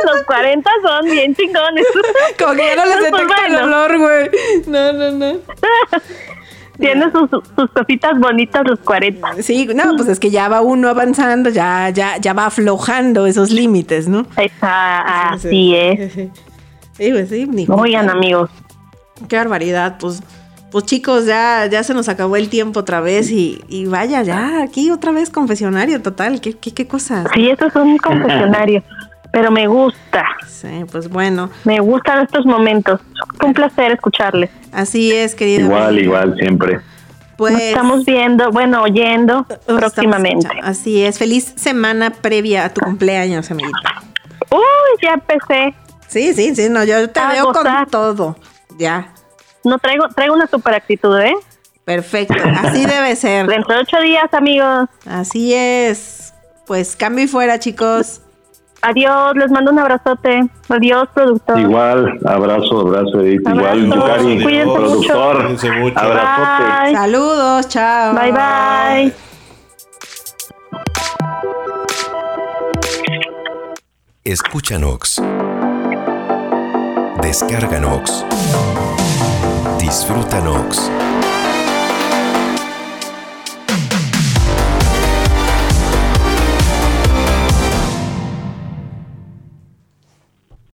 Los 40 son bien chingones. Como que ya no les Pues, detecta el olor, güey. No, no, no. Tiene sus, sus cositas bonitas los 40. Sí, no, pues es que ya va uno avanzando, ya, ya, ya va aflojando esos límites, ¿no? Esa, Sí, así sí. es. [laughs] Sí, pues sí, ni- Oigan, amigos. Qué barbaridad, pues. Pues chicos, ya, ya se nos acabó el tiempo otra vez y, y vaya, ya, aquí otra vez confesionario total, qué, qué, qué cosas. Sí, esto es un confesionario, pero me gusta, Sí, pues bueno, me gustan estos momentos. Fue un placer escucharles. así es, querido. Igual, igual, siempre. Pues Nos estamos viendo, bueno, oyendo próximamente. escuchando. Así es, feliz semana previa a tu cumpleaños, amiguita. Uy, ya empecé. Sí, sí, sí, no, yo te A veo con todo. Ya, No traigo, traigo una super actitud, ¿eh? perfecto, así [laughs] debe ser. Dentro de ocho días, amigos. Así es. Pues cambio y fuera, chicos. Adiós, les mando un abrazote. Adiós, productor. Igual, abrazo, abrazo, Edith. Abrazo, Igual, Yukari, cuídense mucho. productor. Cuídense mucho. Abrazote. Bye. Saludos, chao. Bye, bye. Escucha Nox. Descarga Nox. Disfruta Nox.